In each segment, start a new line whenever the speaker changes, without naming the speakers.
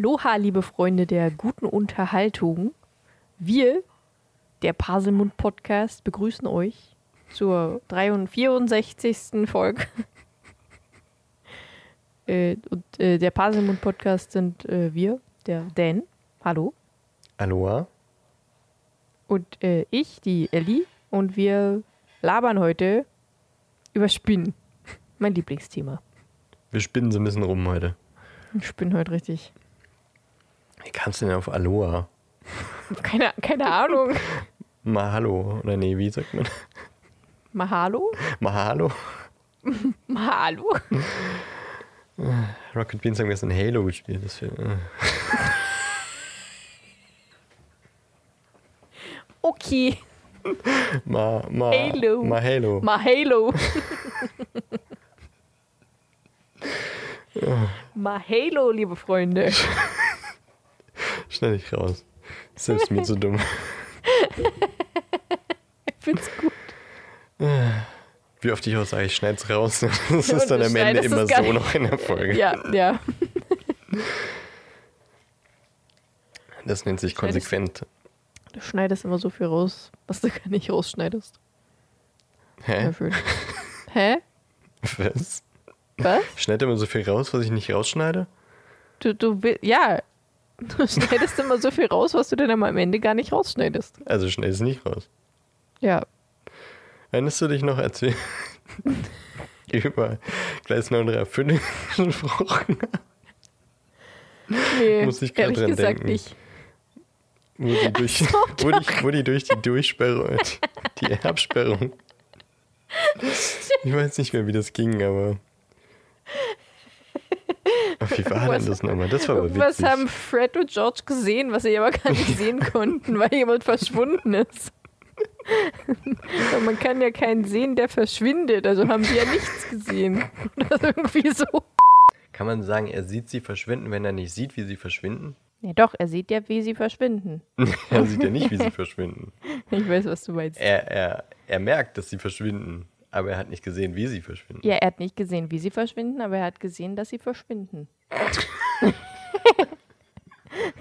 Aloha, liebe Freunde der guten Unterhaltung. Wir, der Paselmund Podcast, begrüßen euch zur 64. Folge. äh, und äh, der Paselmund Podcast sind äh, wir, der Dan. Hallo.
Aloha.
Und äh, ich, die Ellie. Und wir labern heute über Spinnen. Mein Lieblingsthema.
Wir spinnen so ein bisschen rum heute.
Ich spinne heute richtig.
Wie kannst du denn auf Aloha?
Keine, keine Ahnung.
Mahalo. Oder nee, wie sagt man?
Mahalo?
Mahalo?
Mahalo?
Rocket Beans haben gestern Halo gespielt. Äh.
Okay.
Ma, ma,
Halo.
Mahalo.
Mahalo. Mahalo, liebe Freunde.
Schnell dich raus. Selbst mir zu dumm.
Ich find's gut.
Wie oft ich auch sage, ich schneid's raus. Das ist
und
dann am Ende immer so noch in der Folge.
Ja, ja.
Das nennt sich konsequent.
Du schneidest immer so viel raus, was du gar nicht rausschneidest.
Hä?
Hä?
Was?
Was?
Schneid immer so viel raus, was ich nicht rausschneide?
Du, du ja. Du schneidest immer so viel raus, was du dann am Ende gar nicht rausschneidest.
Also schneid es nicht raus.
Ja.
Erinnerst du dich noch, als wir über Gleis 9 3 5 gesprochen haben?
Nee,
Muss ich
ehrlich
dran
gesagt
denken.
nicht.
Wo die durch, wo die, wo die, durch die Durchsperrung, die Absperrung. Ich weiß nicht mehr, wie das ging, aber. Wie war
Was-
denn das nochmal? Das war aber
Irgendwas
witzig.
haben Fred und George gesehen, was sie aber gar nicht sehen konnten, weil jemand verschwunden ist. Und man kann ja keinen sehen, der verschwindet. Also haben sie ja nichts gesehen. Oder irgendwie so.
Kann man sagen, er sieht sie verschwinden, wenn er nicht sieht, wie sie verschwinden?
Ja doch, er sieht ja, wie sie verschwinden.
er sieht ja nicht, wie sie verschwinden.
Ich weiß, was du meinst.
Er, er, er merkt, dass sie verschwinden, aber er hat nicht gesehen, wie sie verschwinden.
Ja, er hat nicht gesehen, wie sie verschwinden, aber er hat gesehen, dass sie verschwinden.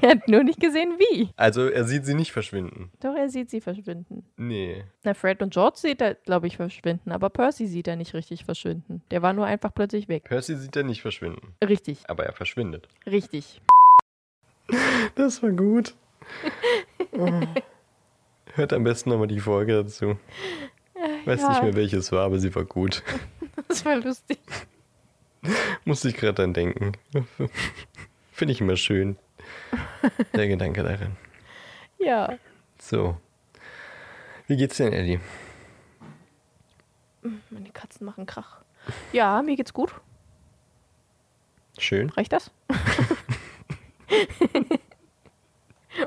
er hat nur nicht gesehen, wie.
Also er sieht sie nicht verschwinden.
Doch, er sieht sie verschwinden.
Nee.
Na, Fred und George sieht er, glaube ich, verschwinden, aber Percy sieht er nicht richtig verschwinden. Der war nur einfach plötzlich weg.
Percy sieht er nicht verschwinden,
Richtig,
aber er verschwindet.
richtig.
Das war gut. Oh. Hört am besten nochmal die Folge dazu. Weiß
ja.
nicht mehr, welches war, aber sie war gut.
Das war lustig.
Musste ich gerade dran denken. Finde ich immer schön. Der Gedanke daran.
Ja.
So. Wie geht's denn, Ellie?
Meine Katzen machen Krach. Ja, mir geht's gut.
Schön.
Reicht das?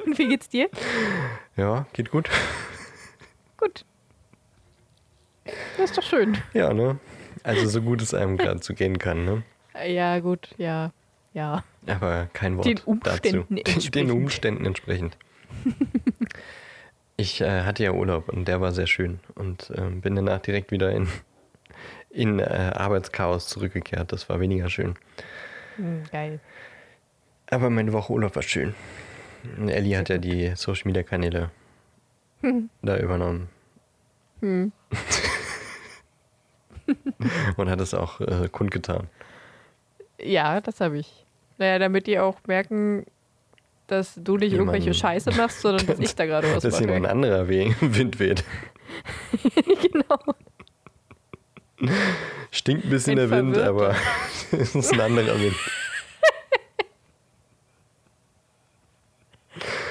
Und wie geht's dir?
Ja, geht gut.
Gut. Das ist doch schön.
Ja, ne? Also so gut es einem gerade zu gehen kann, ne?
Ja, gut, ja. Ja.
Aber kein Wort
Den Umständen
dazu. Den
entsprechend.
Umständen entsprechend. Ich äh, hatte ja Urlaub und der war sehr schön und ähm, bin danach direkt wieder in, in äh, Arbeitschaos zurückgekehrt. Das war weniger schön.
Hm, geil.
Aber meine Woche Urlaub war schön. Ellie hat ja die Social Media Kanäle da übernommen.
Hm.
und hat es auch äh, kundgetan.
Ja, das habe ich. Naja, damit die auch merken, dass du nicht
Jemand-
irgendwelche Scheiße machst, sondern dass ich da gerade was
Dass hier noch ein
mache.
anderer Wind weht.
genau.
Stinkt ein bisschen
Ein
der Wind,
Verwirrter.
aber es ist ein anderer Wind.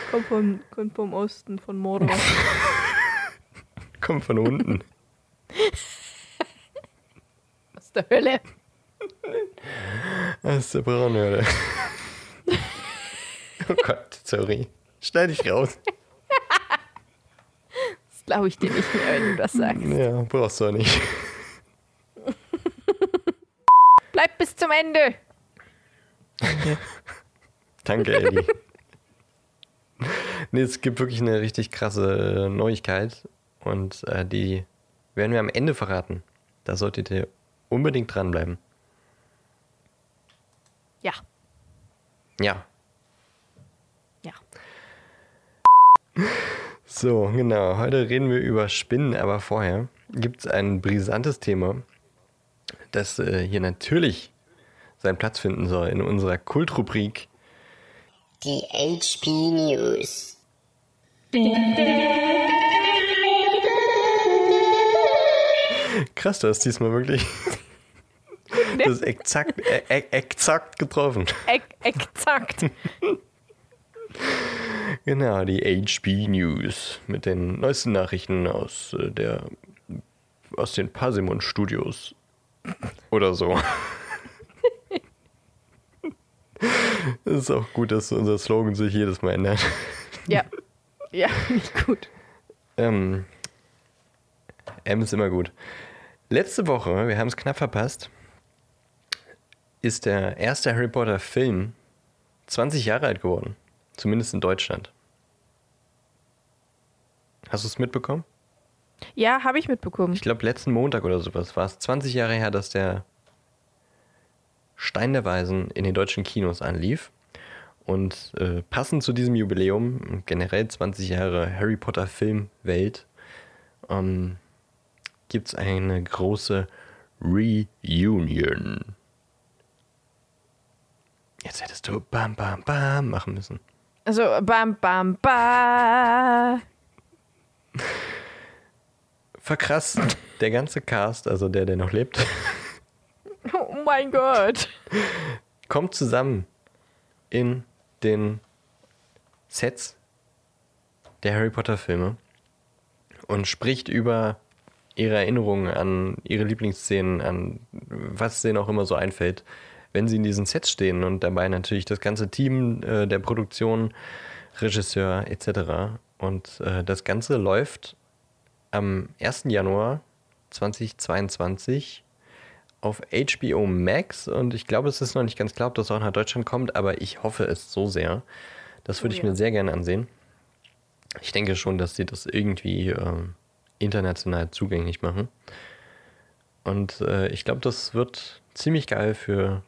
Kommt vom, kommt vom Osten, von Mordor.
Kommt von unten.
Aus der Hölle.
Das ist der Braunhörde. Oh Gott, sorry. Schneid dich raus.
Das glaube ich dir nicht mehr, wenn du das sagst.
Ja, brauchst du auch nicht.
Bleib bis zum Ende.
Danke, Ellie. nee, es gibt wirklich eine richtig krasse Neuigkeit und äh, die werden wir am Ende verraten. Da solltet ihr Unbedingt dranbleiben.
Ja.
Ja. Ja. So, genau. Heute reden wir über Spinnen, aber vorher gibt es ein brisantes Thema, das äh, hier natürlich seinen Platz finden soll in unserer Kultrubrik.
Die HP News. Bin, bin.
Krass, du hast diesmal wirklich das ist exakt, äh, äh, exakt getroffen.
Ex exakt.
Genau, die HP News mit den neuesten Nachrichten aus äh, der aus den Parsimon Studios oder so. Es ist auch gut, dass unser Slogan sich jedes Mal ändert.
Ja. Ja, nicht gut.
Ähm, M ist immer gut. Letzte Woche, wir haben es knapp verpasst, ist der erste Harry Potter Film 20 Jahre alt geworden. Zumindest in Deutschland. Hast du es mitbekommen?
Ja, habe ich mitbekommen.
Ich glaube, letzten Montag oder sowas war es 20 Jahre her, dass der Stein der Weisen in den deutschen Kinos anlief. Und äh, passend zu diesem Jubiläum, generell 20 Jahre Harry Potter Filmwelt, ähm, gibt es eine große Reunion. Jetzt hättest du Bam Bam Bam machen müssen.
Also, bam, bam, bam.
Verkrass, der ganze Cast, also der, der noch lebt,
Oh mein Gott.
kommt zusammen in den Sets der Harry Potter Filme und spricht über ihre Erinnerungen an ihre Lieblingsszenen, an was denen auch immer so einfällt, wenn sie in diesen Sets stehen und dabei natürlich das ganze Team äh, der Produktion, Regisseur etc. Und äh, das Ganze läuft am 1. Januar 2022 auf HBO Max und ich glaube, es ist noch nicht ganz klar, ob das auch nach Deutschland kommt, aber ich hoffe es so sehr. Das würde
Oh
ich
ja.
mir sehr gerne ansehen. Ich denke schon, dass sie das irgendwie ähm, international zugänglich machen. Und äh, ich glaube, das wird ziemlich geil für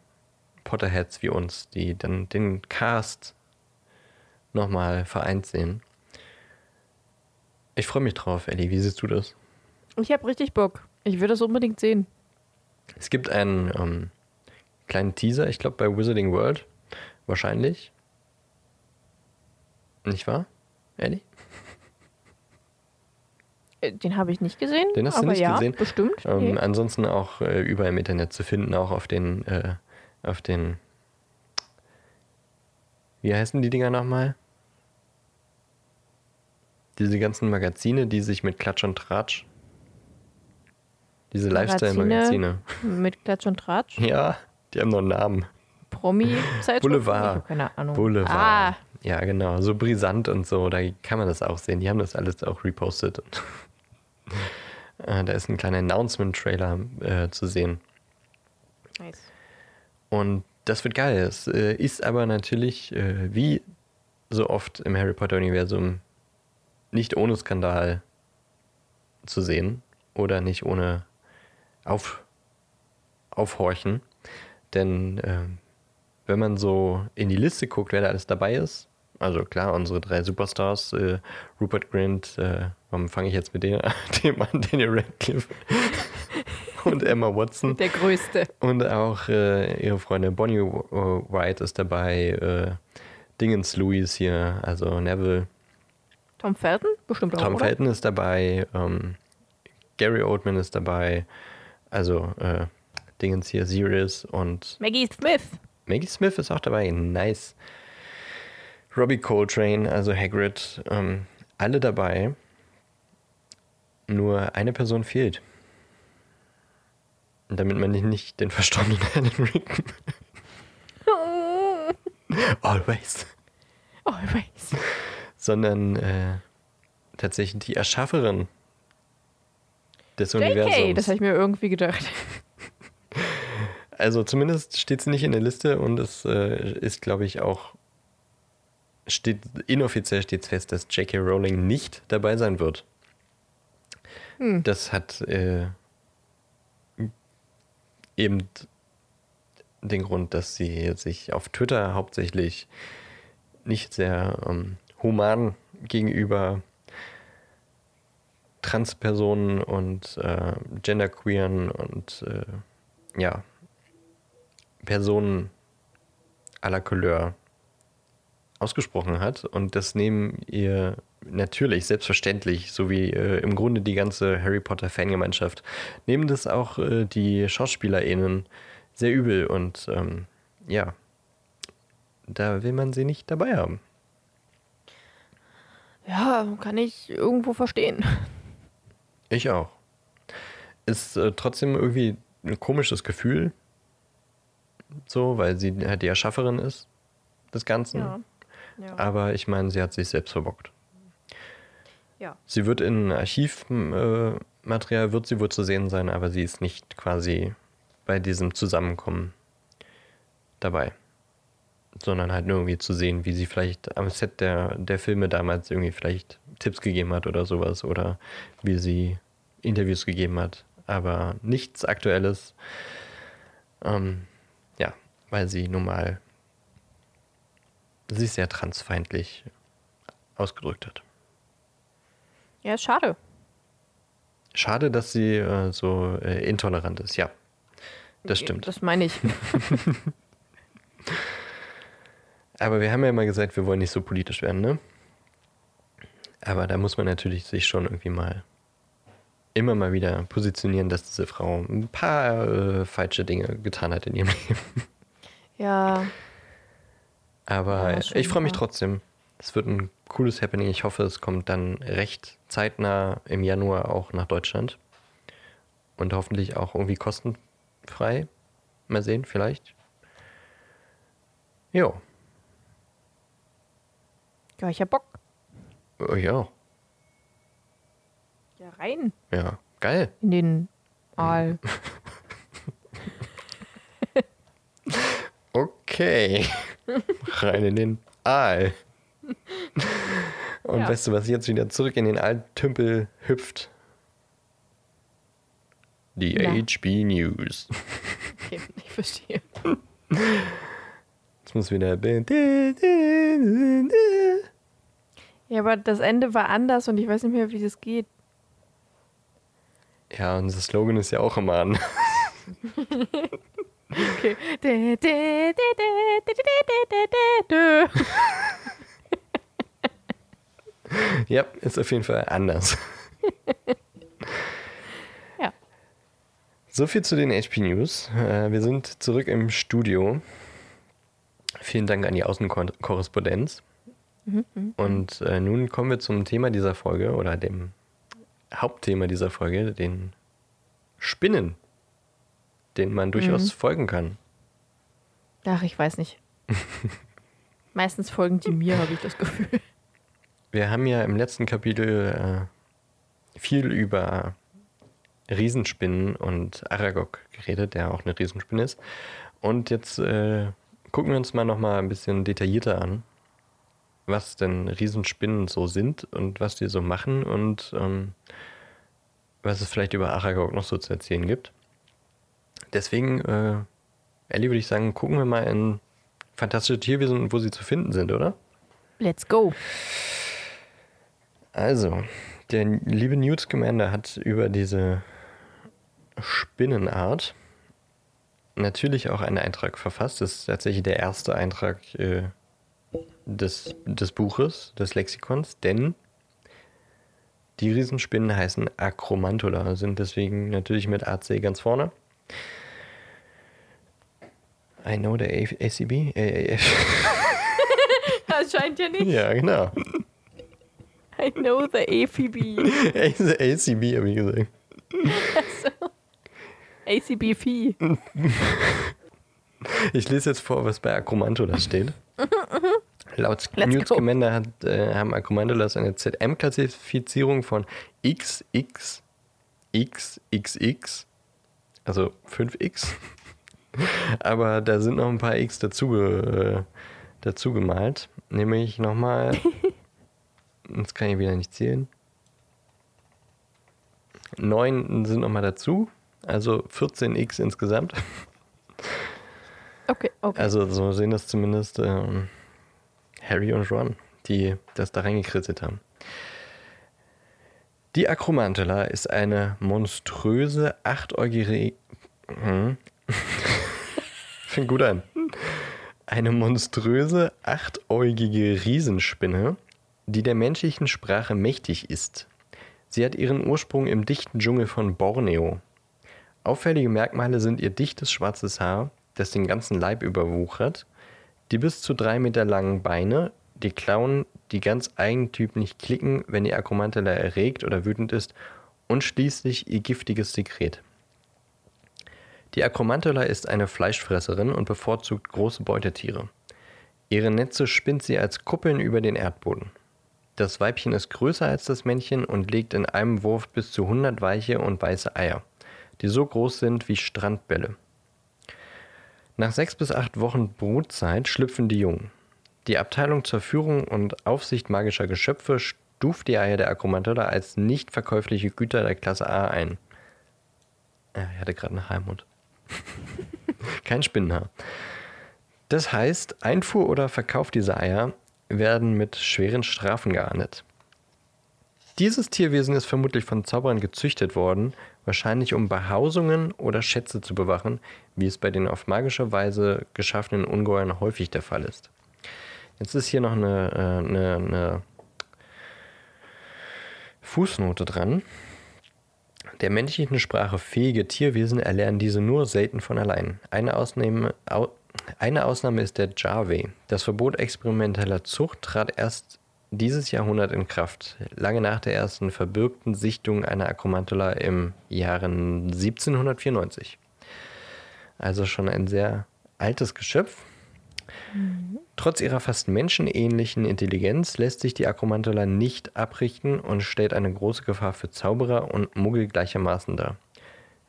Potterheads wie uns, die dann den Cast nochmal vereint sehen. Ich freue mich drauf, Ellie. Wie siehst du das?
Ich habe richtig Bock. Ich will das unbedingt sehen.
Es gibt einen ähm, kleinen Teaser, ich glaube bei Wizarding World. Wahrscheinlich. Nicht wahr, Ellie?
Äh, Den habe ich nicht gesehen.
Den hast du nicht
ja,
gesehen?
Bestimmt.
Ähm,
Nee.
Ansonsten auch äh, überall im Internet zu finden, auch auf den, äh, auf den, wie heißen die Dinger nochmal? Diese ganzen Magazine, die sich mit Klatsch und Tratsch, diese Lifestyle-Magazine.
Mit Klatsch und Tratsch.
Ja, die haben noch einen Namen.
Promi-Zeitschrift.
Boulevard.
Keine Ahnung.
Boulevard.
Ah,
Ja, genau. So brisant und so, da kann man das auch sehen. Die haben das alles auch repostet. Äh, da ist ein kleiner Announcement-Trailer äh, zu sehen.
nice.
Und das wird geil. Es äh, ist aber natürlich, äh, wie so oft im Harry Potter-Universum, nicht ohne Skandal zu sehen oder nicht ohne Auf, Aufhorchen. Denn äh, wenn man so in die Liste guckt, wer da alles dabei ist, also klar, unsere drei Superstars, äh, Rupert Grint, äh, warum fange ich jetzt mit dem, dem an, Daniel Radcliffe und Emma Watson.
Der Größte.
Und auch äh, ihre Freundin Bonnie äh, White ist dabei, äh, Dingens Louis hier, also Neville.
Tom Felton? Bestimmt auch,
Tom
oder?
Felton ist dabei, ähm, Gary Oldman ist dabei, also äh, Dingens hier, Sirius und
Maggie Smith.
Maggie Smith ist auch dabei, nice. Robbie Coltrane, also Hagrid, ähm, alle dabei. Nur eine Person fehlt. Damit man nicht den verstorbenen Alan Rickman Always.
Always.
Sondern äh, tatsächlich die Erschafferin des
JK,
Universums.
das habe ich mir irgendwie gedacht.
Also zumindest steht sie nicht in der Liste und es äh, ist, glaube ich, auch steht inoffiziell steht fest, dass J.K. Rowling nicht dabei sein wird.
Hm.
Das hat äh, eben den Grund, dass sie sich auf Twitter hauptsächlich nicht sehr ähm, human gegenüber Transpersonen und äh, Genderqueeren und äh, ja, Personen aller Couleur ausgesprochen hat. Und das nehmen ihr natürlich, selbstverständlich, so wie äh, im Grunde die ganze Harry Potter Fangemeinschaft, nehmen das auch äh, die SchauspielerInnen sehr übel und ähm, ja, da will man sie nicht dabei haben.
Ja, kann ich irgendwo verstehen.
Ich auch. Ist äh, trotzdem irgendwie ein komisches Gefühl, so, weil sie halt die Erschafferin ist des Ganzen.
Ja. Ja.
Aber ich meine, sie hat sich selbst verbockt.
ja.
Sie wird in Archivmaterial, äh, wird sie wohl zu sehen sein, aber sie ist nicht quasi bei diesem Zusammenkommen dabei. Sondern halt nur irgendwie zu sehen, wie sie vielleicht am Set der, der Filme damals irgendwie vielleicht Tipps gegeben hat oder sowas oder wie sie Interviews gegeben hat. Aber nichts Aktuelles. Ähm, ja, weil sie nun mal sich sehr transfeindlich ausgedrückt hat.
Ja, ist schade.
Schade, dass sie äh, so äh, intolerant ist, ja. Das stimmt.
Das meine ich.
Aber wir haben ja immer gesagt, wir wollen nicht so politisch werden, ne? Aber da muss man natürlich sich schon irgendwie mal immer mal wieder positionieren, dass diese Frau ein paar äh, falsche Dinge getan hat in ihrem Leben.
Ja,
Aber
Ja,
ich freue mich trotzdem. Es wird ein cooles Happening. Ich hoffe, es kommt dann recht zeitnah im Januar auch nach Deutschland. Und hoffentlich auch irgendwie kostenfrei. Mal sehen, vielleicht. Jo,
ja, ich hab Bock.
oh, ja,
Ja, rein
ja, geil.
in den Aal.
Okay. Rein in den Aal. Und
Ja.
weißt du, was jetzt wieder zurück in den Altümpel hüpft? Die
Na.
HB News.
Okay, ich verstehe.
Jetzt muss wieder.
Ja, aber das Ende war anders und ich weiß nicht mehr, wie das geht.
Ja, unser Slogan ist ja auch immer an.
Okay.
ja, ist auf jeden Fall anders.
ja.
So viel zu den HP News. Äh, wir sind zurück im Studio. Vielen Dank an die Außenkorrespondenz. Mhm. Und äh, nun kommen wir zum Thema dieser Folge oder dem Hauptthema dieser Folge, den Spinnen denen man durchaus folgen kann.
Ach, ich weiß nicht. Meistens folgen die mir, habe ich das Gefühl.
Wir haben ja im letzten Kapitel äh, viel über Riesenspinnen und Aragog geredet, der auch eine Riesenspinne ist. Und jetzt äh, gucken wir uns mal nochmal ein bisschen detaillierter an, was denn Riesenspinnen so sind und was die so machen und ähm, was es vielleicht über Aragog noch so zu erzählen gibt. Deswegen, äh, Ellie, würde ich sagen, gucken wir mal in Fantastische Tierwesen, wo sie zu finden sind, oder?
Let's go.
Also, der liebe Newt Scamander hat über diese Spinnenart natürlich auch einen Eintrag verfasst. Das ist tatsächlich der erste Eintrag äh, des, des Buches, des Lexikons, denn die Riesenspinnen heißen Acromantula, sind deswegen natürlich mit AC ganz vorne. I know the A ACB.
Das scheint ja nicht.
ja, genau.
I know the APB.
ACB habe ich gesagt.
ACB Fee.
Ich lese jetzt vor, was bei Acromantula steht. Laut
Let's
Newt
go.
Scamander hat, äh, haben Acromantulas eine ZM-Klassifizierung von XXXXX, also 5x. Aber da sind noch ein paar X dazu, äh, dazu gemalt. Nämlich nochmal, jetzt kann ich wieder nicht zählen. Neun sind nochmal dazu, also 14x insgesamt.
Okay, okay.
Also so sehen das zumindest ähm, Harry und Ron. die das da reingekritzelt haben. Die Akromantula ist eine monströse, achtäugige. Fängt gut an. Eine monströse, achtäugige Riesenspinne, die der menschlichen Sprache mächtig ist. Sie hat ihren Ursprung im dichten Dschungel von Borneo. Auffällige Merkmale sind ihr dichtes schwarzes Haar, das den ganzen Leib überwuchert, die bis zu drei Meter langen Beine, die Klauen, die ganz eigentümlich klicken, wenn die Akromantula erregt oder wütend ist, und schließlich ihr giftiges Sekret. Die Akromantula ist eine Fleischfresserin und bevorzugt große Beutetiere. Ihre Netze spinnt sie als Kuppeln über den Erdboden. Das Weibchen ist größer als das Männchen und legt in einem Wurf bis zu 100 weiche und weiße Eier, die so groß sind wie Strandbälle. Nach sechs bis acht Wochen Brutzeit schlüpfen die Jungen. Die Abteilung zur Führung und Aufsicht magischer Geschöpfe stuft die Eier der Akromantula als nicht verkäufliche Güter der Klasse A ein. Ja, ich hatte gerade einen Heimund. Kein Spinnenhaar. Das heißt, Einfuhr oder Verkauf dieser Eier werden mit schweren Strafen geahndet. Dieses Tierwesen ist vermutlich von Zauberern gezüchtet worden, wahrscheinlich um Behausungen oder Schätze zu bewachen, wie es bei den auf magische Weise geschaffenen Ungeheuern häufig der Fall ist. Jetzt ist hier noch eine, äh, eine, eine Fußnote dran. Der menschlichen Sprache fähige Tierwesen erlernen diese nur selten von allein. Eine Ausnahme, au, eine Ausnahme ist der Jarve. Das Verbot experimenteller Zucht trat erst dieses Jahrhundert in Kraft, lange nach der ersten verbürgten Sichtung einer Akromantula im Jahre 1794. Also schon ein sehr altes Geschöpf. Mhm. Trotz ihrer fast menschenähnlichen Intelligenz lässt sich die Akromantula nicht abrichten und stellt eine große Gefahr für Zauberer und Muggel gleichermaßen dar.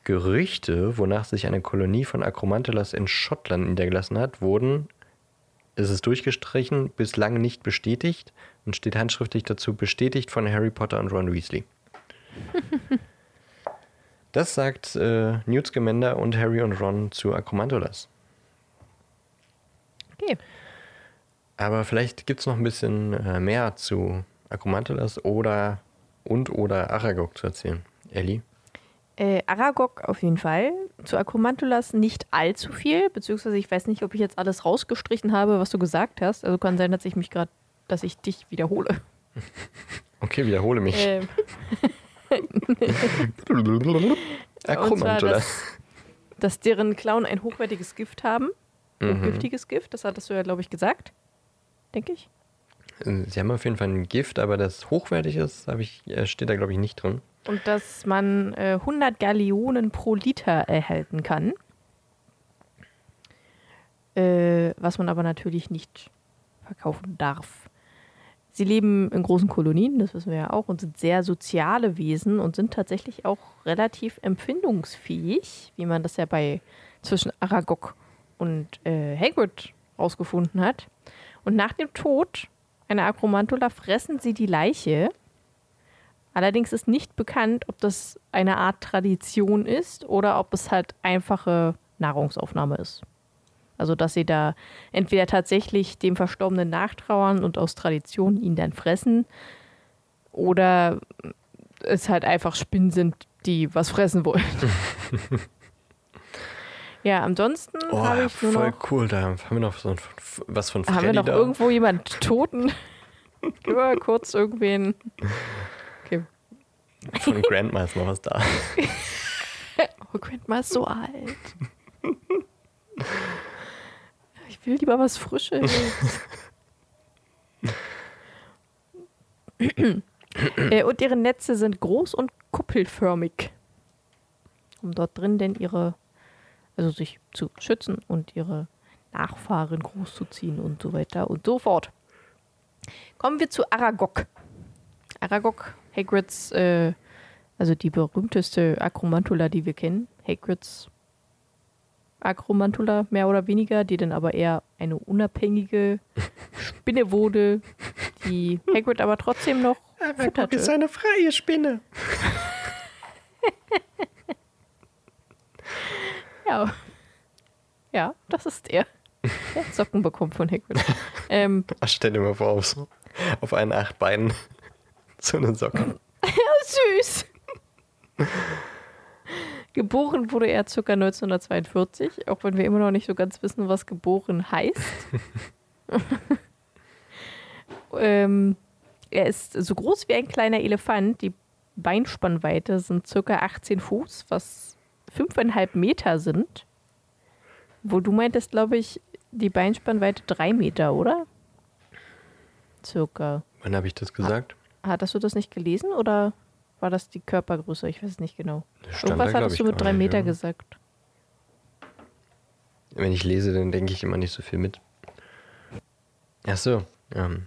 Gerüchte, wonach sich eine Kolonie von Akromantulas in Schottland niedergelassen hat, wurden, ist es durchgestrichen, bislang nicht bestätigt und steht handschriftlich dazu bestätigt von Harry Potter und Ron Weasley. das sagt äh, Newt Scamander und Harry und Ron zu Akromantulas.
Okay.
Aber vielleicht gibt es noch ein bisschen äh, mehr zu Akromantulas oder und oder Aragog zu erzählen. Ellie?
Äh, Aragog auf jeden Fall. Zu Akromantulas nicht allzu viel, beziehungsweise ich weiß nicht, ob ich jetzt alles rausgestrichen habe, was du gesagt hast. Also kann sein, dass ich mich gerade, dass ich dich wiederhole.
Okay, wiederhole mich. Ähm.
Akromantula. Dass, dass deren Clown ein hochwertiges Gift haben. Mhm. giftiges Gift, das hattest du ja, glaube ich, gesagt. Denke ich.
Sie haben auf jeden Fall ein Gift, aber das hochwertig ist, ich, äh, steht da, glaube ich, nicht drin.
Und dass man äh, 100 Gallionen pro Liter erhalten kann. Äh, was man aber natürlich nicht verkaufen darf. Sie leben in großen Kolonien, das wissen wir ja auch, und sind sehr soziale Wesen und sind tatsächlich auch relativ empfindungsfähig, wie man das ja bei zwischen Aragog und äh, Hagrid rausgefunden hat. Und nach dem Tod einer Akromantula fressen sie die Leiche. Allerdings ist nicht bekannt, ob das eine Art Tradition ist oder ob es halt einfache Nahrungsaufnahme ist. Also, dass sie da entweder tatsächlich dem Verstorbenen nachtrauern und aus Tradition ihn dann fressen oder es halt einfach Spinnen sind, die was fressen wollen. Ja, ansonsten oh, habe ich nur
voll
noch,
cool. Da haben wir noch so ein, was von Freddy
Haben wir noch
da?
irgendwo jemand Toten? Gib mal kurz irgendwen. Okay.
Von Grandma ist noch was da.
oh, Grandma ist so alt. Ich will lieber was Frisches. äh, und ihre Netze sind groß und kuppelförmig. Um dort drin denn ihre also sich zu schützen und ihre Nachfahren großzuziehen und so weiter und so fort. Kommen wir zu Aragog. Aragog, Hagrids, äh, also die berühmteste Akromantula, die wir kennen. Hagrids Akromantula, mehr oder weniger, die dann aber eher eine unabhängige Spinne wurde, die Hagrid aber trotzdem noch
Aragog fütterte. ist eine freie Spinne.
Ja. Ja, das ist er. Der hat Socken bekommen von Hagrid. ähm,
Ach, stell dir mal vor, auf so. Auf einen acht Beinen so eine Socke.
Süß. geboren wurde er ca. 1942, auch wenn wir immer noch nicht so ganz wissen, was geboren heißt. ähm, er ist so groß wie ein kleiner Elefant. Die Beinspannweite sind ca. 18 Fuß, was 5,5 Meter sind. Wo du meintest, glaube ich, die Beinspannweite 3 Meter, oder? Circa.
Wann habe ich das gesagt?
Hattest du das nicht gelesen oder war das die Körpergröße? Ich weiß es nicht genau.
Stand
Irgendwas
da,
hattest du mit drei
nicht,
Meter
ja.
gesagt.
Wenn ich lese, dann denke ich immer nicht so viel mit. Ach so. Ähm,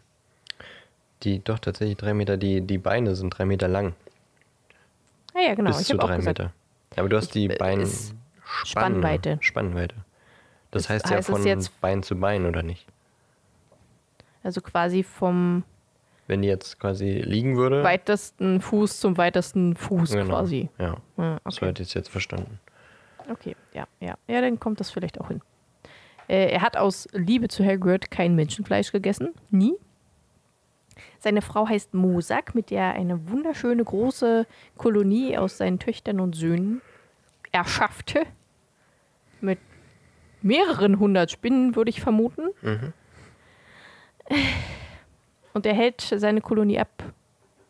die, doch tatsächlich drei Meter, die, die Beine sind drei Meter lang.
Ja, ja, genau.
bis
ich
zu
habe auch
drei
gesagt.
Meter. Aber du hast die
äh,
Bein
Spannweite.
Spannweite. Das heißt ja
heißt es
von
jetzt-
Bein zu Bein, oder nicht?
Also quasi vom
Wenn die jetzt quasi liegen würde.
weitesten Fuß zum weitesten Fuß
Genau.
quasi.
Ja,
Ja,
so
okay.
hätte ich es jetzt verstanden.
okay, ja, ja. Ja, dann kommt das vielleicht auch hin. Äh, er hat aus Liebe zu Hagrid kein Menschenfleisch gegessen. Nie. Seine Frau heißt Mosak, mit der er eine wunderschöne große Kolonie aus seinen Töchtern und Söhnen erschaffte. Mit mehreren hundert Spinnen, würde ich vermuten. Und er hält seine Kolonie ab,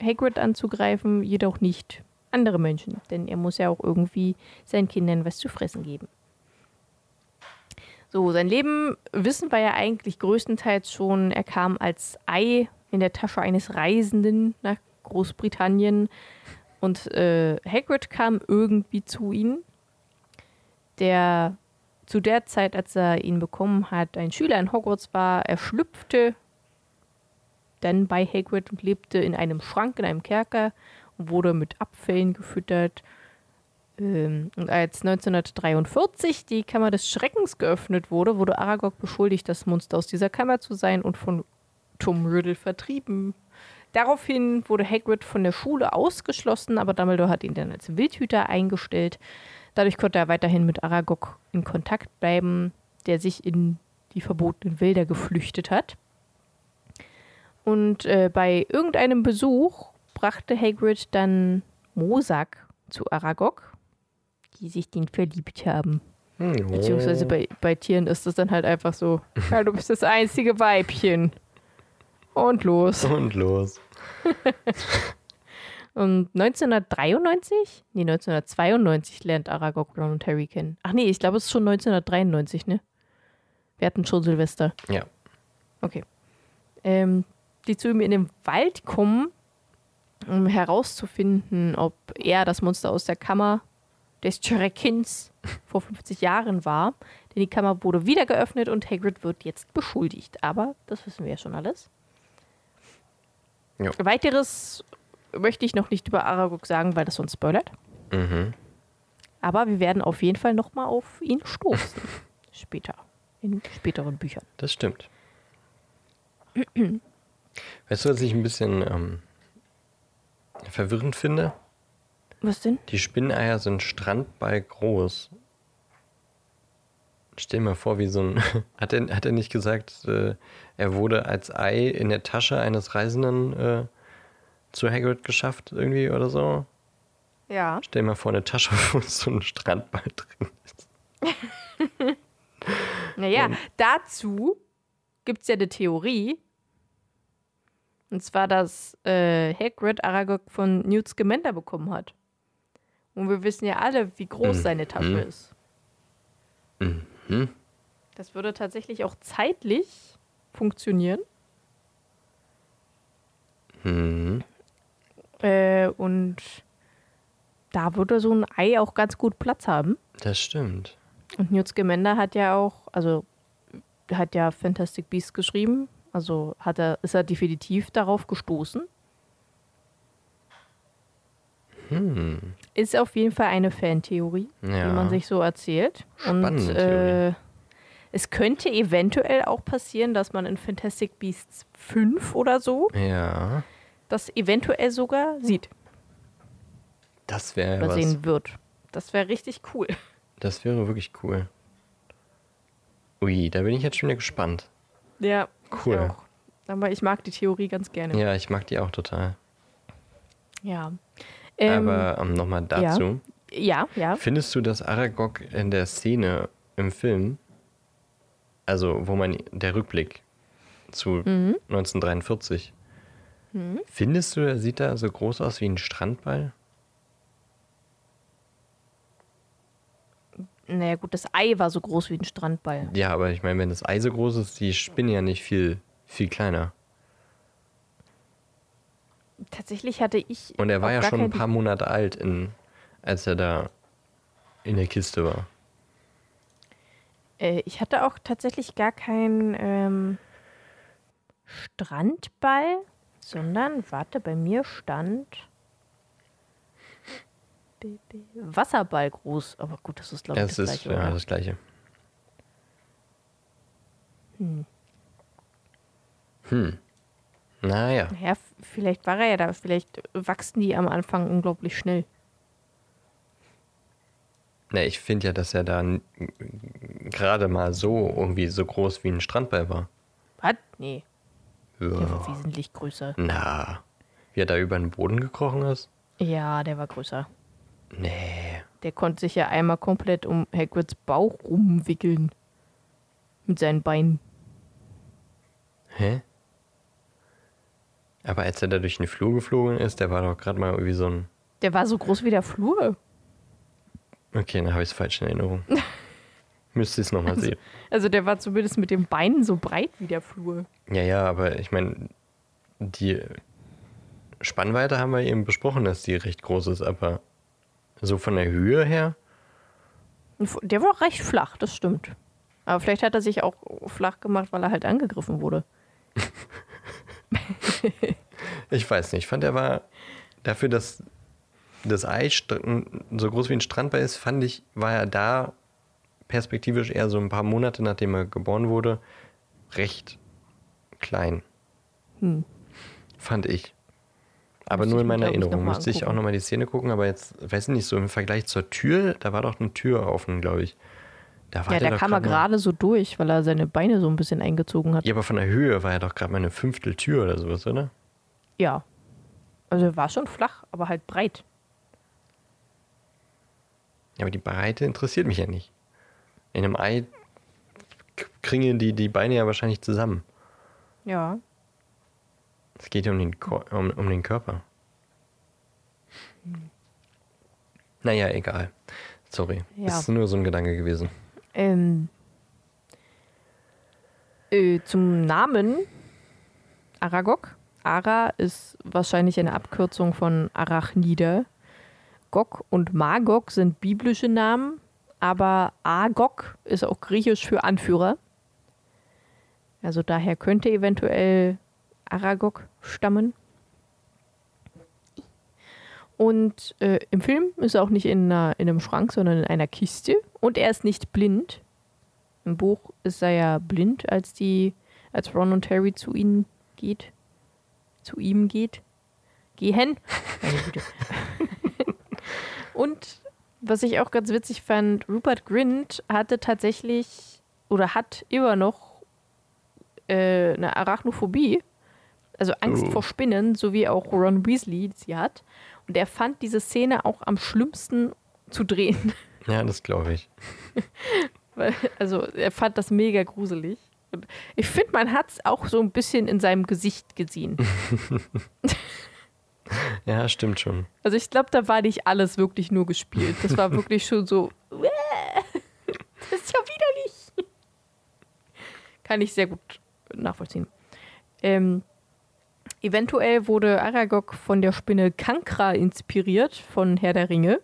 Hagrid anzugreifen, jedoch nicht andere Menschen, denn er muss ja auch irgendwie seinen Kindern was zu fressen geben. So, sein Leben wissen wir ja eigentlich größtenteils schon. Er kam als Ei in der Tasche eines Reisenden nach Großbritannien und äh, Hagrid kam irgendwie zu ihm, der zu der Zeit, als er ihn bekommen hat, ein Schüler in Hogwarts war. Er schlüpfte dann bei Hagrid und lebte in einem Schrank in einem Kerker und wurde mit Abfällen gefüttert. Ähm, Und als 1943 die Kammer des Schreckens geöffnet wurde, wurde Aragog beschuldigt, das Monster aus dieser Kammer zu sein und von Tom Riddle vertrieben. Daraufhin wurde Hagrid von der Schule ausgeschlossen, aber Dumbledore hat ihn dann als Wildhüter eingestellt. Dadurch konnte er weiterhin mit Aragog in Kontakt bleiben, der sich in die verbotenen Wälder geflüchtet hat. Und äh, bei irgendeinem Besuch brachte Hagrid dann Mosak zu Aragog, die sich den verliebt haben.
Hm,
Beziehungsweise bei, bei Tieren ist es dann halt einfach so, ja, du bist das einzige Weibchen. Und los.
Und los.
Und 1993? Nee, 1992 lernt Aragog Ron und Harry kennen. Ach nee, ich glaube, es ist schon 1993, ne? Wir hatten schon Silvester.
Ja.
Okay. Ähm, die zu ihm in den Wald kommen, um herauszufinden, ob er das Monster aus der Kammer des Schreckens vor 50 Jahren war. Denn die Kammer wurde wieder geöffnet und Hagrid wird jetzt beschuldigt. Aber das wissen wir ja schon alles.
Ja.
Weiteres möchte ich noch nicht über Aragog sagen, weil das sonst spoilert.
Mhm.
Aber wir werden auf jeden Fall nochmal auf ihn stoßen. Später. In späteren Büchern.
Das stimmt. Weißt du, was ich ein bisschen ähm, verwirrend finde?
Was denn?
Die Spinneier sind Strandball groß. Stell dir mal vor, wie so ein. Hat er, hat er nicht gesagt, äh, er wurde als Ei in der Tasche eines Reisenden äh, zu Hagrid geschafft, irgendwie oder so?
Ja.
Stell dir mal vor, eine Tasche, wo so ein Strandball drin ist.
Naja,
Und-
dazu gibt es ja eine Theorie. Und zwar, dass äh, Hagrid Aragog von Newt Scamander bekommen hat. Und wir wissen ja alle, wie groß
Mhm.
seine Tasche ist.
Mhm.
Das würde tatsächlich auch zeitlich funktionieren.
Mhm.
Äh, und da würde so ein Ei auch ganz gut Platz haben.
Das stimmt.
Und Newt Scamander hat ja auch, also hat ja Fantastic Beasts geschrieben. Also hat er, ist er definitiv darauf gestoßen. Ist auf jeden Fall eine Fantheorie,
Ja.
die man sich so erzählt. Und
Spannende
äh, es könnte eventuell auch passieren, dass man in Fantastic Beasts 5 oder so
Ja.
das eventuell sogar sieht
Das wäre
oder
was.
sehen wird. Das wäre richtig cool.
Das wäre wirklich cool. Ui, da bin ich jetzt schon wieder gespannt.
Ja,
Cool.
Ich. Aber ich mag die Theorie ganz gerne.
Ja, ich mag die auch total.
Ja. Ähm,
Aber ähm, nochmal dazu.
ja, ja.
Findest du, dass Aragog in der Szene im Film, also wo man der Rückblick zu 1943, findest du, er sieht da so groß aus wie ein Strandball?
Naja, gut, das Ei war so groß wie ein Strandball.
Ja, aber ich meine, wenn das Ei so groß ist, die Spinne ja nicht viel, viel kleiner.
Tatsächlich hatte ich.
Und er war ja schon ein paar Monate alt, in, als er da in der Kiste war.
Äh, ich hatte auch tatsächlich gar keinen ähm, Strandball, sondern, warte, bei mir stand Wasserball groß. Aber gut, das ist, glaube ich,
Das,
das,
ist
gleiche.
ja
oder?
das Gleiche. Hm. Naja.
Ja, f- vielleicht war er ja da. Vielleicht wachsen die am Anfang unglaublich schnell.
Na, ich finde ja, dass er da gerade mal so irgendwie so groß wie ein Strandball war.
Was? Nee, der
Ja.
war wesentlich größer.
Na, wie er da über den Boden gekrochen ist?
Ja, der war größer.
Nee.
Der konnte sich ja einmal komplett um Hagrids Bauch rumwickeln. Mit seinen Beinen.
Hä? Aber als er da durch den Flur geflogen ist, der war doch gerade mal irgendwie so ein.
Der war so groß wie der Flur.
Okay, dann habe ich es falsch in Erinnerung. Müsste ich es nochmal sehen.
Also der war zumindest mit den Beinen so breit wie der Flur.
Ja, ja, aber ich meine, die Spannweite haben wir eben besprochen, dass die recht groß ist, aber so von der Höhe her,
Der war auch recht flach, das stimmt. Aber vielleicht hat er sich auch flach gemacht, weil er halt angegriffen wurde.
ich weiß nicht, ich fand er war dafür, dass das Ei so groß wie ein Strandball ist, fand ich, war er da perspektivisch eher so ein paar Monate nachdem er geboren wurde, recht klein.
Hm.
Fand ich. Aber
Müsste
nur
ich
in
mir,
meiner
ich, noch
Erinnerung.
mal
Müsste ich auch nochmal die Szene gucken, aber jetzt, weiß ich nicht, so im Vergleich zur Tür, da war doch eine Tür offen, glaube ich. Da war
Ja,
der
da kam er gerade so durch, weil er seine Beine so ein bisschen eingezogen hat.
Ja, aber von der Höhe war ja doch gerade mal eine Fünfteltür oder sowas, oder?
Ja. Also er war schon flach, aber halt breit.
Ja, aber die Breite interessiert mich ja nicht. In einem Ei kringeln die, die Beine ja wahrscheinlich zusammen.
Ja.
Es geht ja um den, Ko um, um den Körper. Naja, egal. Sorry.
Ja.
Ist nur so ein Gedanke gewesen.
Ähm, äh, zum Namen Aragog. Ara ist wahrscheinlich eine Abkürzung von Arachnide. Gog und Magog sind biblische Namen, aber Agog ist auch griechisch für Anführer. Also daher könnte eventuell Aragog stammen. Und äh, im Film ist er auch nicht in, einer, in einem Schrank, sondern in einer Kiste. Und er ist nicht blind. Im Buch ist er ja blind, als die, als Ron und Harry zu ihnen geht. Zu ihm geht. Gehen. Und was ich auch ganz witzig fand, Rupert Grint hatte tatsächlich oder hat immer noch äh, eine Arachnophobie. Also Angst
Oh.
vor Spinnen, so wie auch Ron Weasley sie hat. Und er fand diese Szene auch am schlimmsten zu drehen.
Ja, das glaube ich.
Also er fand das mega gruselig. Und ich finde, man hat es auch so ein bisschen in seinem Gesicht gesehen.
Ja, stimmt schon.
Also ich glaube, da war nicht alles wirklich nur gespielt. Das war wirklich schon so, "Uäh, das ist ja widerlich. Kann ich sehr gut nachvollziehen. Ähm, eventuell wurde Aragog von der Spinne Kankra inspiriert von Herr der Ringe.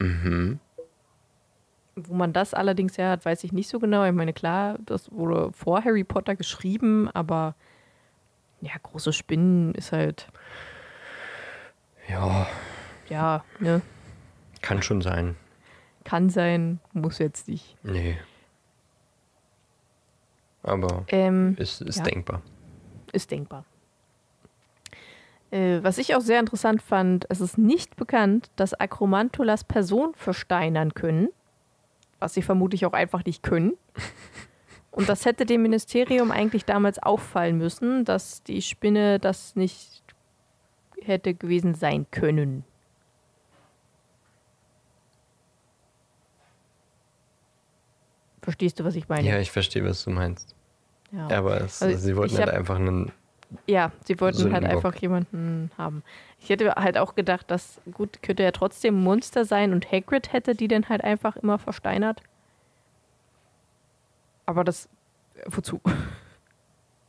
Mhm.
Wo man das allerdings her hat, weiß ich nicht so genau. Ich meine, klar, das wurde vor Harry Potter geschrieben, aber ja, große Spinnen ist halt,
Ja,
ja, ne,
kann schon sein.
kann sein, muss jetzt nicht.
Nee. Aber
Ähm,
ist, ist
ja.
denkbar.
ist denkbar. Äh, was ich auch sehr interessant fand, es ist nicht bekannt, dass Akromantulas Person versteinern können, was sie vermutlich auch einfach nicht können. Und das hätte dem Ministerium eigentlich damals auffallen müssen, dass die Spinne das nicht hätte gewesen sein können. Verstehst du, was ich meine?
Ja, ich verstehe, was du meinst.
Ja.
Aber es,
Also
sie wollten halt einfach einen.
Ja, sie wollten halt
Sündenbock.
einfach jemanden haben. Ich hätte halt auch gedacht, dass gut könnte ja trotzdem ein Monster sein und Hagrid hätte die dann halt einfach immer versteinert. Aber das wozu?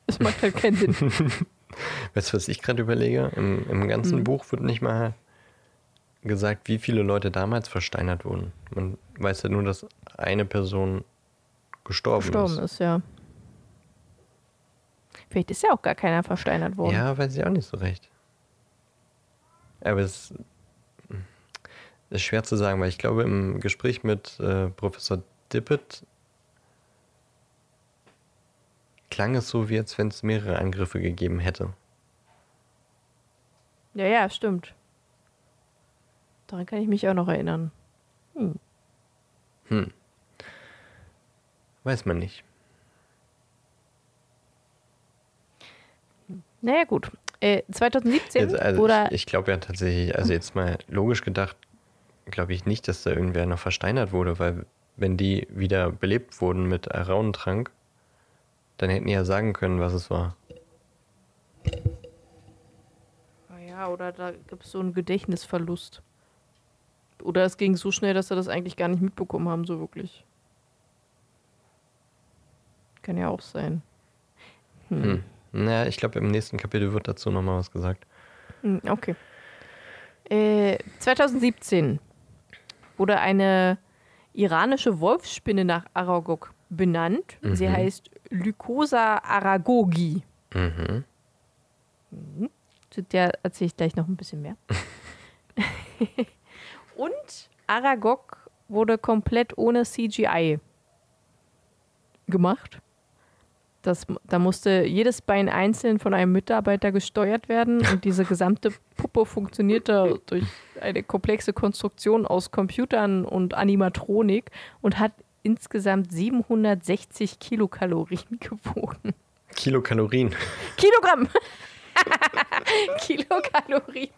Das macht halt keinen Sinn.
Weißt du, was ich gerade überlege? Im, Im ganzen
Hm.
Buch wird nicht mal gesagt, wie viele Leute damals versteinert wurden. Man weiß ja nur, dass eine Person gestorben,
Gestorben
ist.
ist, ja. Vielleicht ist ja auch gar keiner versteinert worden.
Ja, weiß ich auch nicht so recht. Aber es ist schwer zu sagen, weil ich glaube, im Gespräch mit äh, Professor Dippet klang es so, wie als wenn es mehrere Angriffe gegeben hätte.
Ja, ja, stimmt. Daran kann ich mich auch noch erinnern.
Weiß man nicht.
Naja, gut. Äh, 2017
Jetzt, also
oder
ich, ich glaube ja tatsächlich, also jetzt mal logisch gedacht, glaube ich nicht, dass da irgendwer noch versteinert wurde, weil wenn die wieder belebt wurden mit Araunentrank, dann hätten die ja sagen können, was es war.
Ja, oder da gibt es so einen Gedächtnisverlust. Oder es ging so schnell, dass sie das eigentlich gar nicht mitbekommen haben, so wirklich. Kann ja auch sein.
Hm. Naja, ich glaube, im nächsten Kapitel wird dazu nochmal was gesagt.
Hm, Okay. Äh, 2017 wurde eine iranische Wolfsspinne nach Aragog benannt. Sie
Mhm.
heißt Lycosa aragogi.
Mhm.
Zu der erzähle ich gleich noch ein bisschen mehr. Und Aragog wurde komplett ohne CGI gemacht. Das, da musste jedes Bein einzeln von einem Mitarbeiter gesteuert werden und diese gesamte Puppe funktionierte durch eine komplexe Konstruktion aus Computern und Animatronik und hat insgesamt 760 Kilokalorien gewogen.
Kilokalorien.
Kilogramm! Kilokalorien.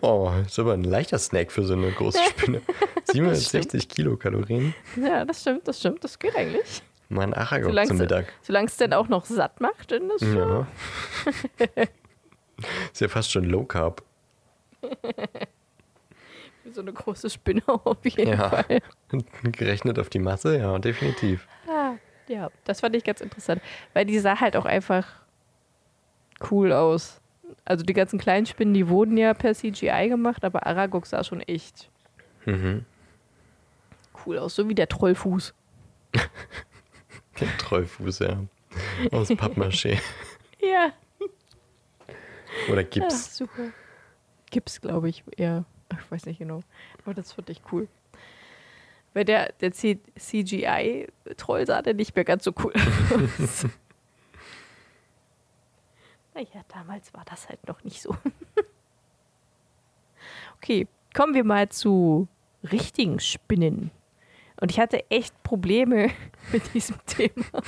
Oh, ist aber ein leichter Snack für so eine große Spinne. 760 Kilokalorien.
Ja, das stimmt, das stimmt, das geht eigentlich.
Mein Aragog
Solange
zum Mittag.
Solange es denn auch noch satt macht, dann ist.
Ja. ist ja fast schon Low Carb.
Wie so eine große Spinne auf jeden
Ja.
Fall.
Gerechnet auf die Masse, ja, definitiv.
Ah, ja, das fand ich ganz interessant. Weil die sah halt auch einfach cool aus. Also die ganzen kleinen Spinnen, die wurden ja per CGI gemacht, aber Aragog sah schon echt
Mhm.
cool aus. So wie der Trollfuß.
Der Trollfuß, ja. Aus Pappmaché.
Ja.
Oder Gips.
super. Gips, glaube ich, eher. Ach, Ich weiß nicht genau. Aber das fand ich cool. Weil der, der CGI-Troll sah der nicht mehr ganz so cool aus. naja, damals war das halt noch nicht so. okay, kommen wir mal zu richtigen Spinnen. Und ich hatte echt Probleme mit diesem Thema.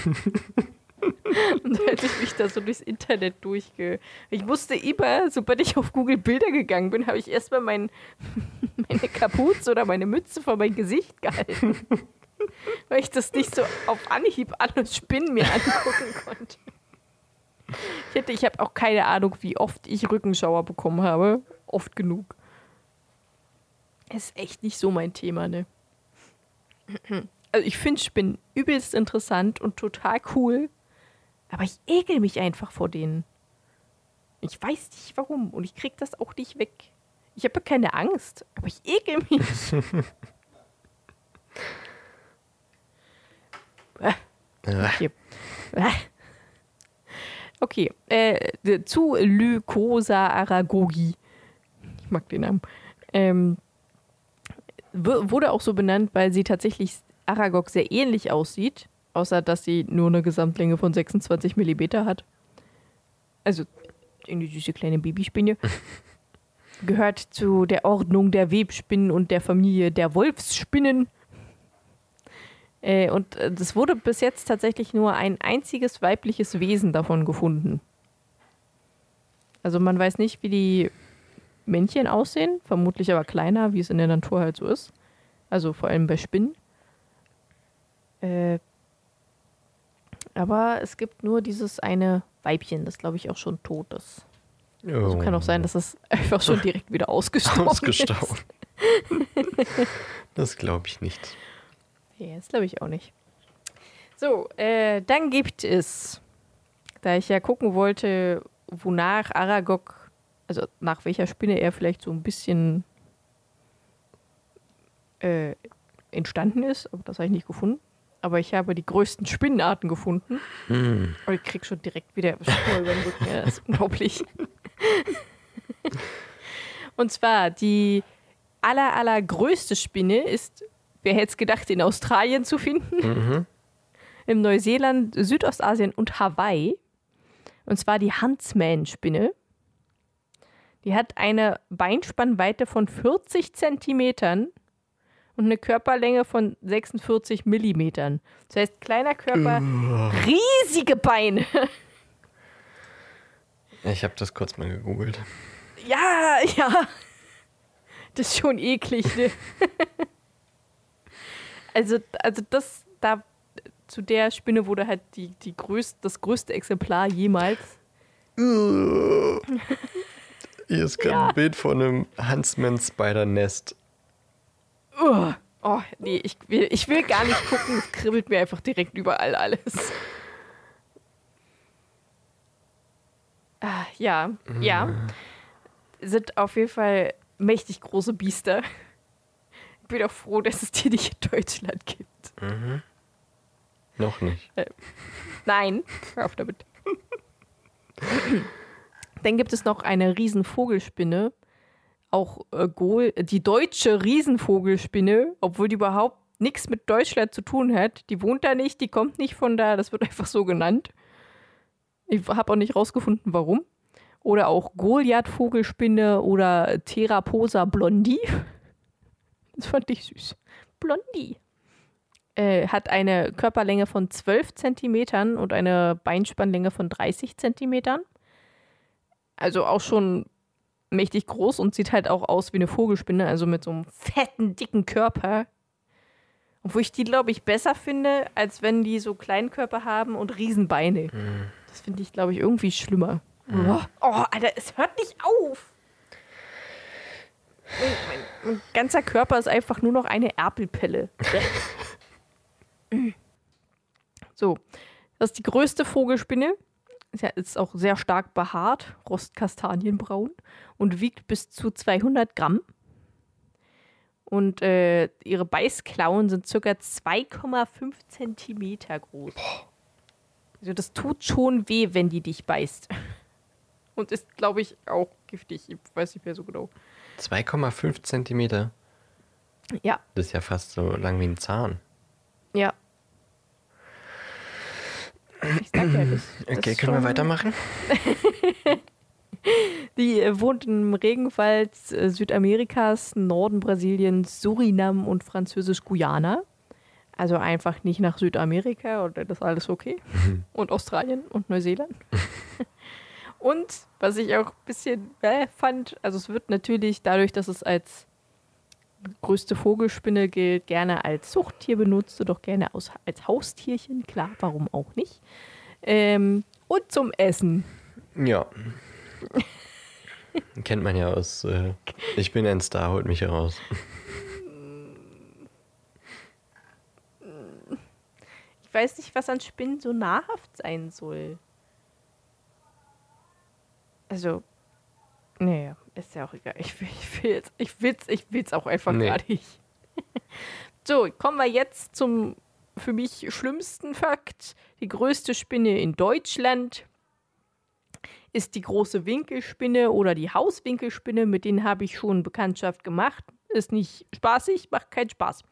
Und als ich mich da so durchs Internet durchge... Ich musste immer, sobald ich auf Google Bilder gegangen bin, habe ich erstmal mein, meine Kapuze oder meine Mütze vor mein Gesicht gehalten. Weil ich das nicht so auf Anhieb alle Spinnen mir angucken konnte. Ich, hätte, ich habe auch keine Ahnung, wie oft ich Rückenschauer bekommen habe. Oft genug. Ist echt nicht so mein Thema, ne? Also ich finde Spinnen übelst interessant und total cool. Aber ich ekel mich einfach vor denen. Ich weiß nicht warum und ich krieg das auch nicht weg. Ich habe keine Angst, aber ich ekel mich.
Ah,
okay. Äh. Okay, äh, zu Lycosa aragogi. Ich mag den Namen. Ähm, wurde auch so benannt, weil sie tatsächlich Aragog sehr ähnlich aussieht, außer dass sie nur eine Gesamtlänge von 26 Millimeter hat. Also eine süße kleine Babyspinne. Gehört zu der Ordnung der Webspinnen und der Familie der Wolfsspinnen. Äh, und es wurde bis jetzt tatsächlich nur ein einziges weibliches Wesen davon gefunden. Also man weiß nicht, wie die Männchen aussehen, vermutlich aber kleiner, wie es in der Natur halt so ist. Also vor allem bei Spinnen. Äh, aber es gibt nur dieses eine Weibchen, das glaube ich auch schon tot ist. Also kann auch sein, dass es einfach schon direkt wieder ausgestorben,
Ausgestorben.
ist.
Das glaube ich nicht.
Ja, das glaube ich auch nicht. So, äh, dann gibt es, da ich ja gucken wollte, wonach Aragog, also nach welcher Spinne er vielleicht so ein bisschen äh, entstanden ist, aber das habe ich nicht gefunden. Aber ich habe die größten Spinnenarten gefunden.
Hm.
Und ich krieg schon direkt wieder Spur über den Rücken. Ja, das ist unglaublich. Und zwar die aller, allergrößte Spinne ist, wer hätte es gedacht, in Australien zu finden,
Mhm.
im Neuseeland, Südostasien und Hawaii. Und zwar die Huntsman-Spinne. Die hat eine Beinspannweite von 40 Zentimetern und eine Körperlänge von 46 Millimetern. Das heißt, kleiner Körper, riesige Beine.
Ich habe das kurz mal gegoogelt.
Ja, ja. Das ist schon eklig, ne? also, also das, da, zu der Spinne wurde halt die, die größt, das größte Exemplar jemals.
Hier ist gerade
Ja.
ein Bild von einem Huntsman Spider Nest.
Uah. Oh, nee, ich will, ich will gar nicht gucken. Es kribbelt mir einfach direkt überall alles. Ah, ja, ja. Sind auf jeden Fall mächtig große Biester. Ich bin auch froh, dass es die nicht in Deutschland gibt.
Noch nicht.
Nein, hör auf damit. Dann gibt es noch eine Riesenvogelspinne, auch äh, Gol, die deutsche Riesenvogelspinne, obwohl die überhaupt nichts mit Deutschland zu tun hat. Die wohnt da nicht, die kommt nicht von da, das wird einfach so genannt. Ich habe auch nicht rausgefunden, warum. Oder auch Goliath-Vogelspinne oder Theraposa blondi. Das fand ich süß. Blondi äh, hat eine Körperlänge von 12 Zentimetern und eine Beinspannlänge von 30 Zentimetern. Also auch schon mächtig groß und sieht halt auch aus wie eine Vogelspinne, also mit so einem fetten, dicken Körper. Obwohl ich die, glaube ich, besser finde, als wenn die so Kleinkörper haben und Riesenbeine. Das finde ich, glaube ich, irgendwie schlimmer. Oh, oh, Alter, es hört nicht auf. Mein, mein, mein ganzer Körper ist einfach nur noch eine Erpelpelle. So, das ist die größte Vogelspinne. Ist, ja, ist auch sehr stark behaart, rostkastanienbraun und wiegt bis zu 200 Gramm. Und äh, ihre Beißklauen sind ca. 2,5 Zentimeter groß. Also das tut schon weh, wenn die dich beißt. Und ist, glaube ich, auch giftig. Ich weiß nicht mehr so genau.
2,5 Zentimeter.
Ja,
Das ist ja fast so lang wie ein Zahn.
ja. Ich sag ja, das
Okay, können wir weitermachen?
Die äh, wohnt im Regenwald äh, Südamerikas, Norden Brasiliens, Surinam und Französisch-Guyana. Also einfach nicht nach Südamerika oder das ist alles okay. Und Australien und Neuseeland. und was ich auch ein bisschen äh, fand, also es wird natürlich dadurch, dass es als größte Vogelspinne gilt, gerne als Zuchttier benutzt auch gerne aus, als Haustierchen. Klar, warum auch nicht. Ähm, und zum Essen.
Ja. Kennt man ja aus äh, Ich bin ein Star, holt mich heraus.
Ich weiß nicht, was an Spinnen so nahrhaft sein soll. Also, naja, ist ja auch egal. Ich will, ich will jetzt, ich will's, ich will's auch einfach
Nee.
gar nicht. so, kommen wir jetzt zum für mich schlimmsten Fakt. Die größte Spinne in Deutschland ist die große Winkelspinne oder die Hauswinkelspinne. Mit denen habe ich schon Bekanntschaft gemacht. Ist nicht spaßig, macht keinen Spaß.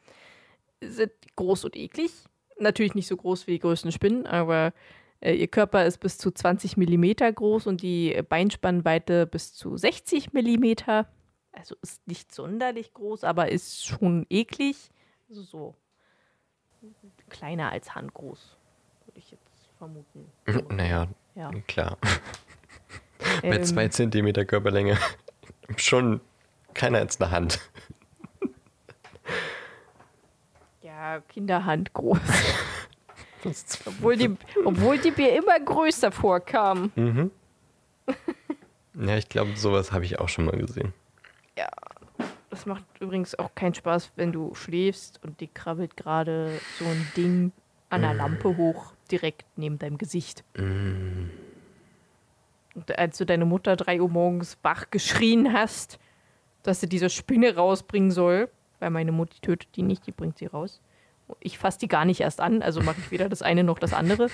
Sind groß und eklig. Natürlich nicht so groß wie die größten Spinnen, aber äh, ihr Körper ist bis zu 20 Millimeter groß und die Beinspannweite bis zu 60 Millimeter. Also ist nicht sonderlich groß, aber ist schon eklig. Also so kleiner als handgroß, würde ich jetzt vermuten.
Naja,
Ja.
klar. Mit
Ähm,
zwei Zentimeter Körperlänge schon keiner als eine Hand.
Ja, Kinderhand groß. Obwohl, die, obwohl die mir immer größer vorkam.
Mhm. Ja, ich glaube, sowas habe ich auch schon mal gesehen.
Das macht übrigens auch keinen Spaß, wenn du schläfst und die krabbelt gerade so ein Ding an der Lampe hoch, direkt neben deinem Gesicht. Und als du deine Mutter drei Uhr morgens wach geschrien hast, dass sie diese Spinne rausbringen soll, weil meine Mutti tötet die nicht, die bringt sie raus. Ich fasse die gar nicht erst an, also mache ich weder das eine noch das andere.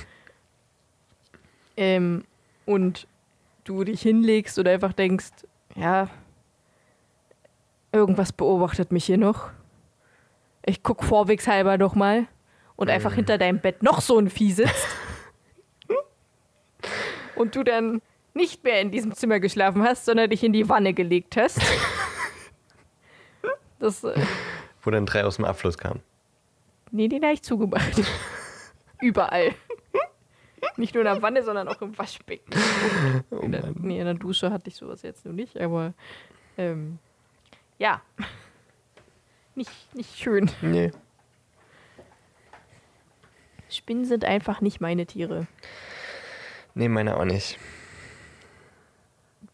Ähm, und du dich hinlegst oder einfach denkst, ja, irgendwas beobachtet mich hier noch. Ich guck vorwegshalber noch mal und einfach hinter deinem Bett noch so ein Vieh sitzt. und du dann nicht mehr in diesem Zimmer geschlafen hast, sondern dich in die Wanne gelegt hast. Das, äh,
Wo dann drei aus dem Abfluss kamen.
nee, den habe ich zugemacht. Überall. Nicht nur in der Wanne, sondern auch im Waschbecken. in der, nee, in der Dusche hatte ich sowas jetzt nur nicht, aber ähm, ja. Nicht, nicht schön.
Nee.
Spinnen sind einfach nicht meine Tiere.
Nee, meine auch nicht.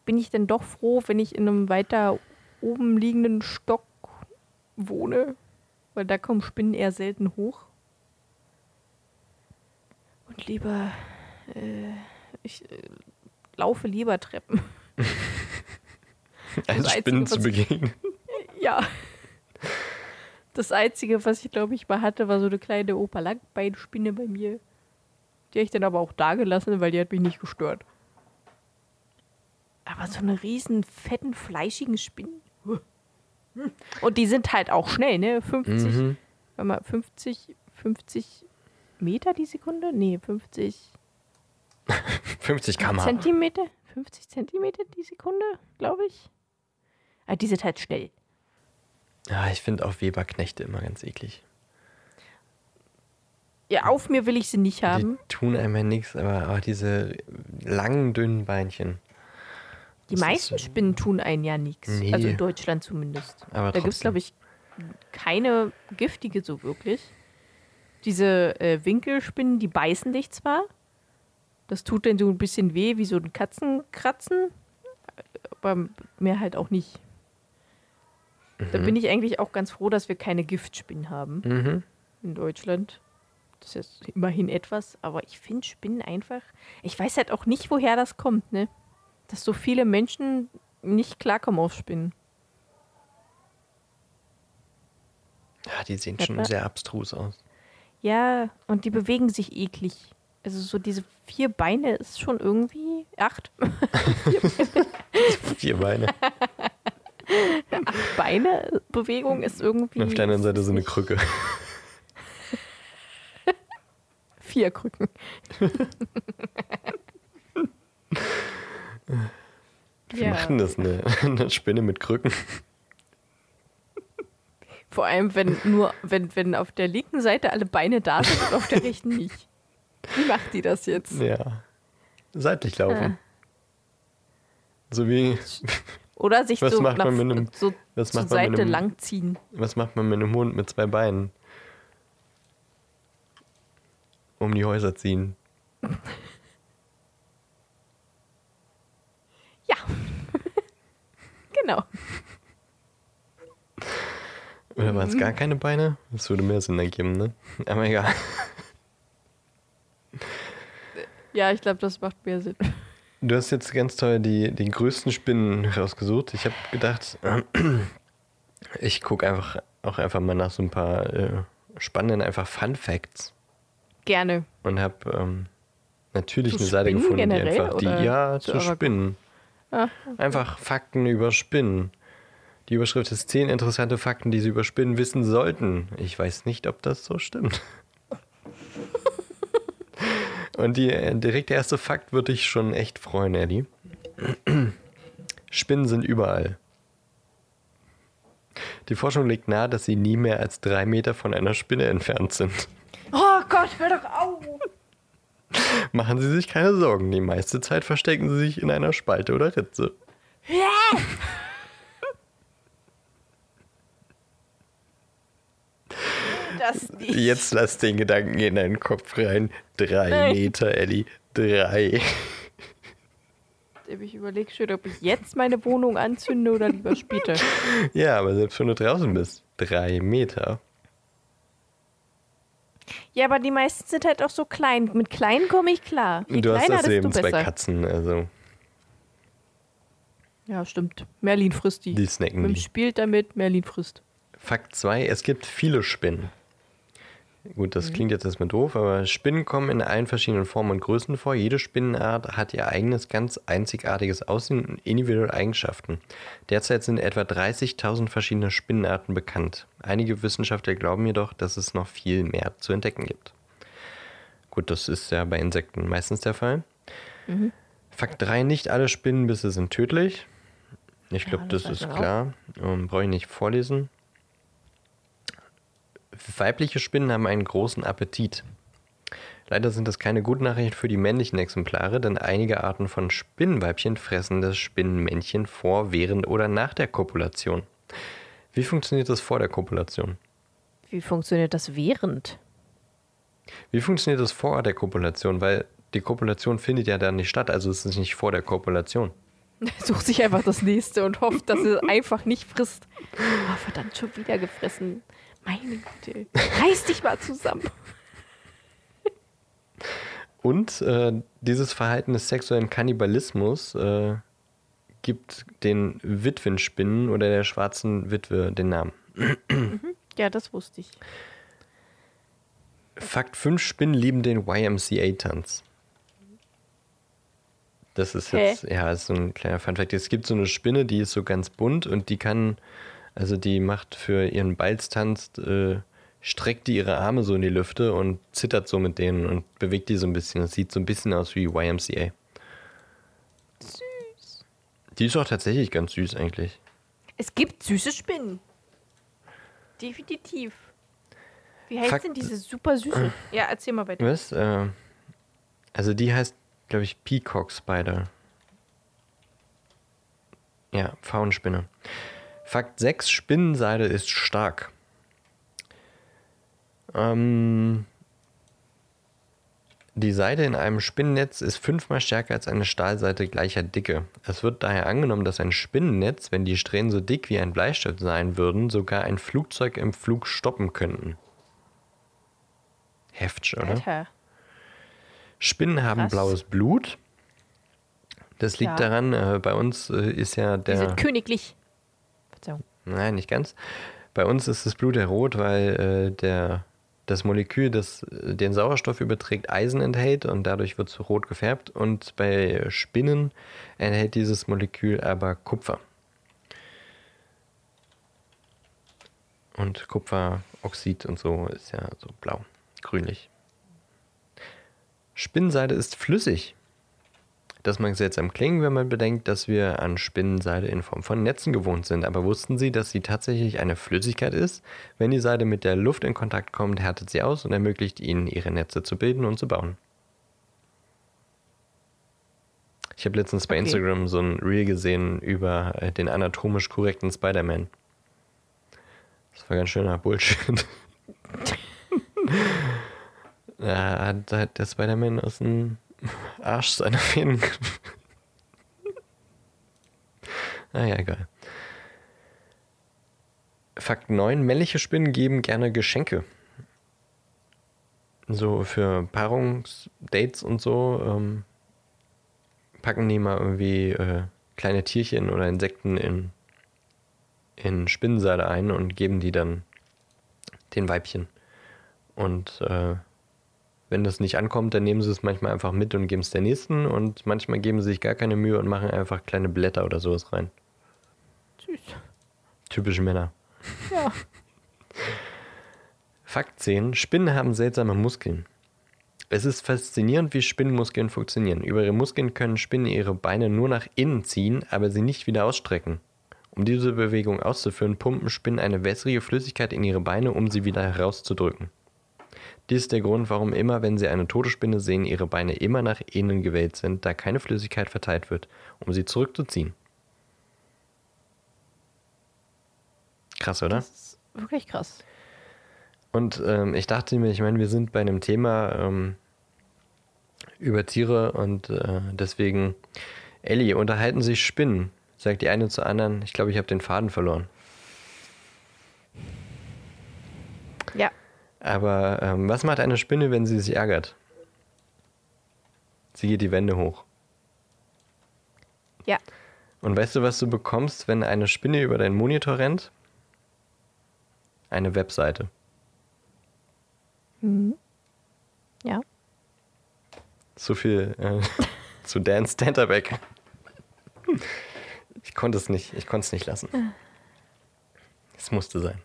Bin ich denn doch froh, wenn ich in einem weiter oben liegenden Stock wohne? Weil da kommen Spinnen eher selten hoch. Und lieber, äh, ich äh, laufe lieber Treppen.
Als Spinnen zu begegnen.
Ja. Das Einzige, was ich glaube ich mal hatte, war so eine kleine Opa-Langbeinspinne bei mir. Die habe ich dann aber auch da gelassen, weil die hat mich nicht gestört. Aber so eine riesen, fetten, fleischigen Spinnen. Und die sind halt auch schnell, ne? 50,
Mhm.
warte mal, 50, 50 Meter die Sekunde? Nee, 50
50 km/h.
Zentimeter? 50 Zentimeter die Sekunde, glaube ich. Ah, die sind halt schnell.
Ja, ich finde auch Weberknechte immer ganz eklig.
Ja, auf mir will ich sie nicht haben.
Die tun einem ja nichts, aber, aber diese langen, dünnen Beinchen.
Die
Das ist
meisten
so-
Spinnen tun einen ja nichts.
Nee.
Also in Deutschland zumindest.
Aber
da gibt es, glaube ich, keine giftige so wirklich. Diese äh, Winkelspinnen, die beißen dich zwar. Das tut dann so ein bisschen weh, wie so ein Katzenkratzen. Aber mehr halt auch nicht. Da
Mhm.
bin ich eigentlich auch ganz froh, dass wir keine Giftspinnen haben
Mhm.
in Deutschland. Das ist immerhin etwas, aber ich finde Spinnen einfach. Ich weiß halt auch nicht, woher das kommt, ne? Dass so viele Menschen nicht klarkommen auf Spinnen.
Ja, die sehen schon sehr abstrus aus.
Ja, und die bewegen sich eklig. Also so diese vier Beine ist schon irgendwie. Acht
Vier Beine.
Beine Bewegung ist irgendwie.
Und auf der anderen Seite so eine Krücke.
Vier Krücken.
Wie macht denn das eine, eine Spinne mit Krücken?
Vor allem, wenn nur, wenn, wenn auf der linken Seite alle Beine da sind und auf der rechten nicht. Wie macht die das jetzt?
Ja. Seitlich laufen.
Ah.
So wie,
Oder sich
Was
so,
macht
nach,
man mit einem-
so
was
zur Seite
einem-
langziehen.
was macht man mit einem Hund mit zwei Beinen? Um die Häuser ziehen.
Ja. genau.
Oder waren es gar keine Beine? Das würde mehr Sinn ergeben, ne? Aber egal.
Ja, ich glaube, das macht mehr Sinn.
Du hast jetzt ganz toll die, die größten Spinnen rausgesucht. Ich habe gedacht, ich gucke einfach auch einfach mal nach so ein paar äh, spannenden einfach Fun Facts
Gerne.
und habe ähm, natürlich
Zu
eine Seite gefunden, die
generell,
einfach die ja
zu
zu Spinnen.
Ah,
Einfach Fakten über Spinnen. Die Überschrift ist 10 interessante Fakten, die Sie über Spinnen wissen sollten. Ich weiß nicht, ob das so stimmt. Und die, äh, direkt der erste Fakt würde dich schon echt freuen, Ellie. Spinnen sind überall. Die Forschung legt nahe, dass sie nie mehr als drei Meter von einer Spinne entfernt sind.
Gott, hör doch auf!
Machen Sie sich keine Sorgen, die meiste Zeit verstecken Sie sich in einer Spalte oder Ritze.
Das nicht.
Jetzt lass den Gedanken in deinen Kopf rein. Drei
Nein.
Meter, Ellie. Drei.
Ich überlege schon, ob ich jetzt meine Wohnung anzünde oder lieber später.
Ja, aber selbst wenn du draußen bist. Drei Meter.
Ja, aber die meisten sind halt auch so klein. Mit kleinen komme ich klar. Je
du hast das eben zwei
besser.
Katzen, also
Ja, stimmt. Merlin frisst die.
die snacken
Wim
die.
spielt damit, Merlin frisst.
Fakt 2, es gibt viele Spinnen. Gut,
Mhm.
das klingt jetzt erstmal doof, aber Spinnen kommen in allen verschiedenen Formen und Größen vor. Jede Spinnenart hat ihr eigenes, ganz einzigartiges Aussehen und individuelle Eigenschaften. Derzeit sind etwa 30.000 verschiedene Spinnenarten bekannt. Einige Wissenschaftler glauben jedoch, dass es noch viel mehr zu entdecken gibt. Gut, das ist ja bei Insekten meistens der Fall.
Mhm.
Fakt 3, nicht alle Spinnenbisse sind tödlich. Ich
Ja,
glaube,
das
das,
weiß
ist
auch.
klar. Ähm, Brauche ich nicht vorlesen. Weibliche Spinnen haben einen großen Appetit. Leider sind das keine guten Nachrichten für die männlichen Exemplare, denn einige Arten von Spinnenweibchen fressen das Spinnenmännchen vor, während oder nach der Kopulation. Wie funktioniert das vor der Kopulation?
Wie funktioniert das während?
Wie funktioniert das vor der Kopulation? Weil die Kopulation findet ja dann nicht statt, also ist es nicht vor der Kopulation.
Er sucht sich einfach das nächste und hofft, dass er einfach nicht frisst. Oh, verdammt, schon wieder gefressen. Meine Güte. Reiß dich mal zusammen.
Und äh, dieses Verhalten des sexuellen Kannibalismus äh, gibt den Witwenspinnen oder der schwarzen Witwe den Namen.
Ja, das wusste ich.
Fakt 5 Spinnen lieben den YMCA-Tanz. Das ist
Hä?
jetzt, ja, ist so ein kleiner Funfact. Es gibt so eine Spinne, die ist so ganz bunt und die kann, also die macht für ihren Balztanz, äh, streckt die ihre Arme so in die Lüfte und zittert so mit denen und bewegt die so ein bisschen. Das sieht so ein bisschen aus wie YMCA.
Süß.
Die ist auch tatsächlich ganz süß eigentlich.
Es gibt süße Spinnen. Definitiv. Wie heißt
Fakt-
denn diese super süße? Ja, erzähl mal weiter.
Was? Äh, also die heißt, glaube ich, Peacock Spider. Ja, Faunspinne. Fakt 6, Spinnenseide ist stark. Ähm, die Seide in einem Spinnennetz ist fünfmal stärker als eine Stahlseite gleicher Dicke. Es wird daher angenommen, dass ein Spinnennetz, wenn die Strähnen so dick wie ein Bleistift sein würden, sogar ein Flugzeug im Flug stoppen könnten. Heftig, oder?
Alter.
Spinnen haben
Krass.
blaues Blut. Das liegt
Ja.
daran, äh, bei uns äh, ist ja
Die
der.
sind königlich. Verzeihung.
Nein, nicht ganz. Bei uns ist das Blut ja rot, weil äh, der, das Molekül, das äh, den Sauerstoff überträgt, Eisen enthält und dadurch wird es rot gefärbt. Und bei Spinnen enthält dieses Molekül aber Kupfer. Und Kupferoxid und so ist ja so blau, grünlich. Spinnenseide ist flüssig. Das mag seltsam klingen, wenn man bedenkt, dass wir an Spinnenseide in Form von Netzen gewohnt sind. Aber wussten Sie, dass sie tatsächlich eine Flüssigkeit ist? Wenn die Seide mit der Luft in Kontakt kommt, härtet sie aus und ermöglicht ihnen, ihre Netze zu bilden und zu bauen. Ich habe letztens bei
Okay.
Instagram so ein Reel gesehen über äh, den anatomisch korrekten Spider-Man. Das war ganz schöner Bullshit. Da hat der Spider-Man aus dem Arsch seiner Fäden. naja, egal. Fakt 9. Männliche Spinnen geben gerne Geschenke. So für Paarungsdates und so ähm, packen die mal irgendwie äh, kleine Tierchen oder Insekten in, in Spinnenseide ein und geben die dann den Weibchen. Und äh, wenn das nicht ankommt, dann nehmen sie es manchmal einfach mit und geben es der nächsten und manchmal geben sie sich gar keine Mühe und machen einfach kleine Blätter oder sowas rein.
Süß.
Typische Männer.
Ja.
Fakt 10. Spinnen haben seltsame Muskeln. Es ist faszinierend, wie Spinnenmuskeln funktionieren. Über ihre Muskeln können Spinnen ihre Beine nur nach innen ziehen, aber sie nicht wieder ausstrecken. Um diese Bewegung auszuführen, pumpen Spinnen eine wässrige Flüssigkeit in ihre Beine, um sie wieder herauszudrücken. Dies ist der Grund, warum immer, wenn Sie eine tote Spinne sehen, Ihre Beine immer nach innen gewählt sind, da keine Flüssigkeit verteilt wird, um sie zurückzuziehen. Krass, oder?
Das ist wirklich krass.
Und ähm, ich dachte mir, ich meine, wir sind bei einem Thema ähm, über Tiere und äh, deswegen, Ellie, unterhalten sich Spinnen, sagt die eine zur anderen. Ich glaube, ich habe den Faden verloren.
Ja.
Aber ähm, was macht eine Spinne, wenn sie sich ärgert? Sie geht die Wände hoch.
Ja.
Und weißt du, was du bekommst, wenn eine Spinne über deinen Monitor rennt? Eine Webseite.
Ja.
So viel äh, zu Dan Stanterbeck. Ich konnte es nicht, ich konnte es nicht lassen. Es musste sein.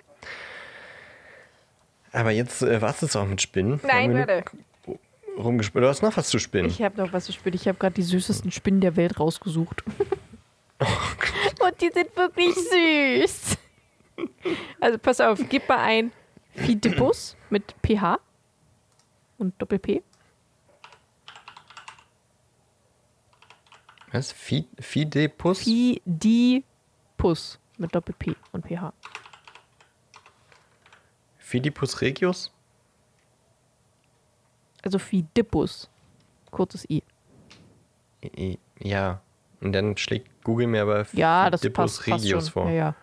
Aber jetzt äh, war es auch mit Spinnen.
Nein, warte.
Rumgespielt. Du hast noch was zu spinnen.
Ich habe noch was zu spielen. Ich habe gerade die süßesten Spinnen der Welt rausgesucht. Und die sind wirklich süß. Also pass auf, gib mal ein Fidibus mit PH und Doppel-P.
was? Fi- Fidepus?
Fidipus mit Doppel-P und PH.
Fidipus regius?
Also Fidibus. Kurzes I.
I- Ja. Und dann schlägt Google mir aber
Ja,
Fidipus
passt, passt
regius
schon.
vor.
Ja, ja.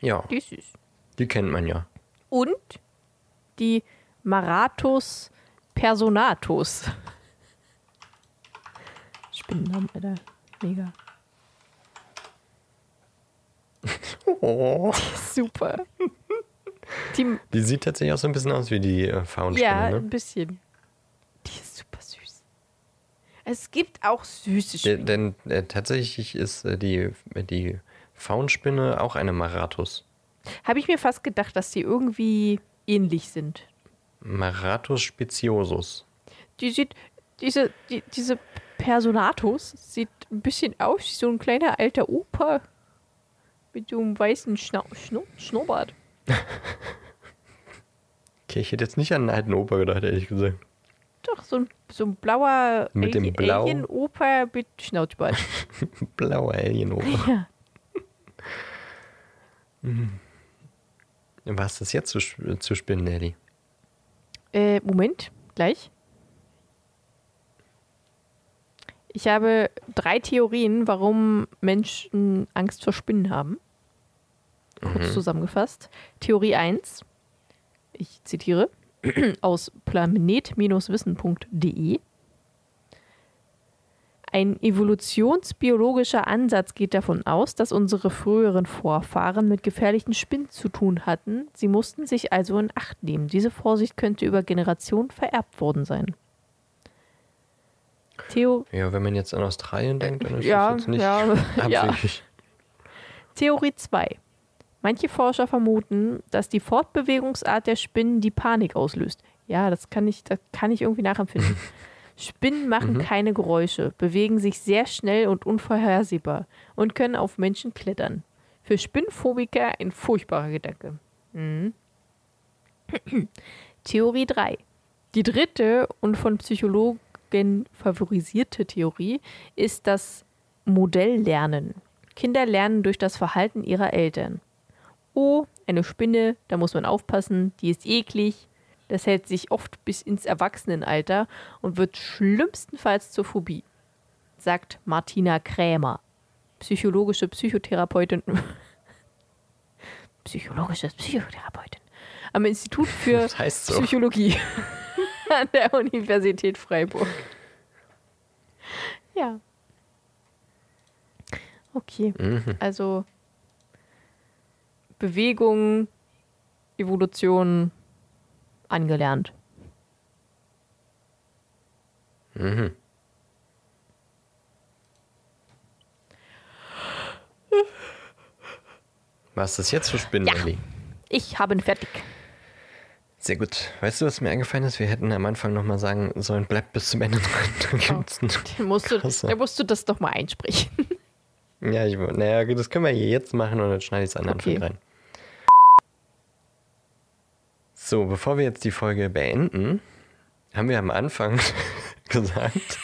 Ja,
Die ist süß.
die kennt man ja.
Und die Maratus personatus. Spinnennamen, Alter. Mega.
Oh.
Super. Die,
Die sieht tatsächlich auch so ein bisschen aus wie die äh, Faunspinne,
ja,
ne?
ein bisschen. Die ist super süß. Es gibt auch süße Spinnen.
denn äh, tatsächlich ist äh, die, die Faunspinne auch eine Maratus.
Habe ich mir fast gedacht, dass die irgendwie ähnlich sind.
Maratus speciosus.
Die sieht, diese, die, diese Personatus sieht ein bisschen aus wie so ein kleiner alter Opa mit so einem weißen Schnau Schnur Schnurrbart.
Okay, ich hätte jetzt nicht an einen alten Opa gedacht, ehrlich gesagt.
Doch, so ein, so ein blauer
Mit dem Blau?
Alien-Opa mit Schnauzbart.
Blauer Alien-Opa.
ja.
Was ist das jetzt zu, zu spinnen, Nelly?
Äh, Moment, gleich. Ich habe drei Theorien, warum Menschen Angst vor Spinnen haben. Kurz zusammengefasst. Theorie 1, ich zitiere, aus planet-wissen.de. Ein evolutionsbiologischer Ansatz geht davon aus, dass unsere früheren Vorfahren mit gefährlichen Spinnen zu tun hatten. Sie mussten sich also in Acht nehmen. Diese Vorsicht könnte über Generationen vererbt worden sein. Theo
Ja, wenn man jetzt an Australien denkt, dann ist
ja,
das jetzt nicht
ja, ja.
abwegig.
Theorie 2. Manche Forscher vermuten, dass die Fortbewegungsart der Spinnen die Panik auslöst. Ja, das kann ich, das kann ich irgendwie nachempfinden. Spinnen machen keine Geräusche, bewegen sich sehr schnell und unvorhersehbar und können auf Menschen klettern. Für Spinnphobiker ein furchtbarer Gedanke. Mhm. Theorie 3. Die dritte und von Psychologen favorisierte Theorie ist das Modelllernen. Kinder lernen durch das Verhalten ihrer Eltern. Oh, eine Spinne, da muss man aufpassen, die ist eklig. Das hält sich oft bis ins Erwachsenenalter und wird schlimmstenfalls zur Phobie, sagt Martina Krämer, psychologische Psychotherapeutin. Psychologische Psychotherapeutin am Institut für
Das heißt so.
Psychologie an der Universität Freiburg. Ja. Okay,
Mhm.
also Bewegung, Evolution angelernt.
Mhm. Was ist das jetzt für Spinnen,
Ja. Ich habe ihn fertig.
Sehr gut. Weißt du, was mir eingefallen ist? Wir hätten am Anfang nochmal sagen sollen, bleibt bis zum Ende dran. Dann einen-
Da musst, du, da musst du das doch mal einsprechen.
Ja, ich, naja, das können wir hier jetzt machen und dann schneide ich es an den
Okay.
Anfang rein. So, bevor wir jetzt die Folge beenden, haben wir am Anfang gesagt,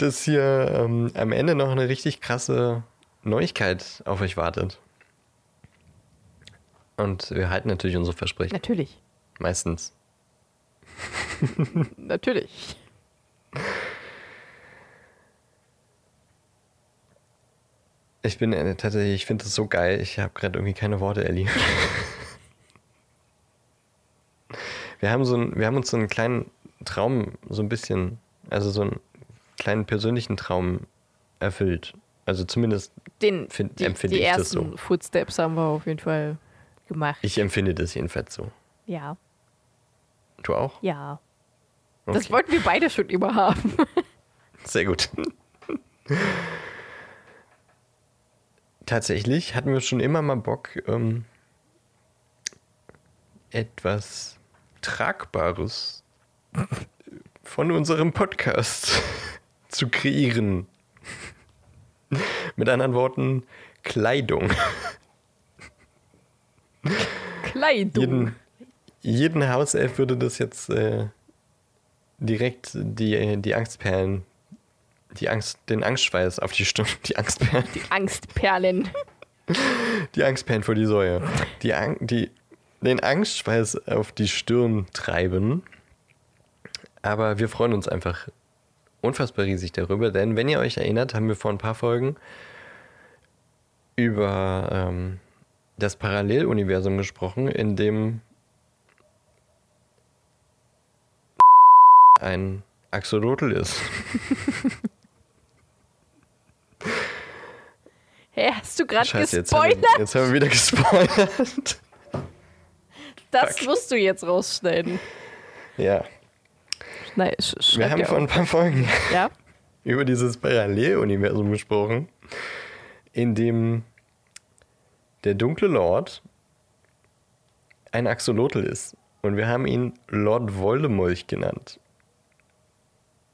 dass hier ähm, am Ende noch eine richtig krasse Neuigkeit auf euch wartet. Und wir halten natürlich unsere Versprechen.
Natürlich.
Meistens.
Natürlich.
Ich bin äh, tatsächlich, ich finde das so geil. Ich habe gerade irgendwie keine Worte, Ellie. wir, haben so ein, wir haben uns so einen kleinen Traum, so ein bisschen, also so einen kleinen persönlichen Traum erfüllt. Also zumindest
Den,
Find-
die,
empfinde
die
ich das
ersten
so.
Footsteps haben wir auf jeden Fall gemacht.
ich empfinde das jedenfalls so.
ja,
Du auch?
ja. Das
Okay.
wollten wir beide schon immer haben.
Sehr gut. Tatsächlich hatten wir schon immer mal Bock, ähm, etwas Tragbares von unserem Podcast zu kreieren. Mit anderen Worten, Kleidung.
Kleidung.
Jeden, jeden Hauself würde das jetzt äh, direkt die, die Angstperlen, die Angst, den Angstschweiß auf die Stirn, die Angstperlen,
Angstperlen.
die Angstperlen vor die Säue, die, Ang- die, den Angstschweiß auf die Stirn treiben. Aber wir freuen uns einfach unfassbar riesig darüber, denn wenn ihr euch erinnert, haben wir vor ein paar Folgen über ähm, das Paralleluniversum gesprochen, in dem ein Axolotl ist.
Hä, hast du gerade
jetzt
gespoilert?
wir, jetzt haben wir wieder gespoilert.
Das
fuck.
musst du jetzt rausschneiden.
Ja,
Nein, sch
wir haben vor ein paar Folgen
Ja?
über dieses Paralleluniversum gesprochen, in dem der dunkle Lord ein Axolotl ist. Und wir haben ihn Lord Voldemolch genannt.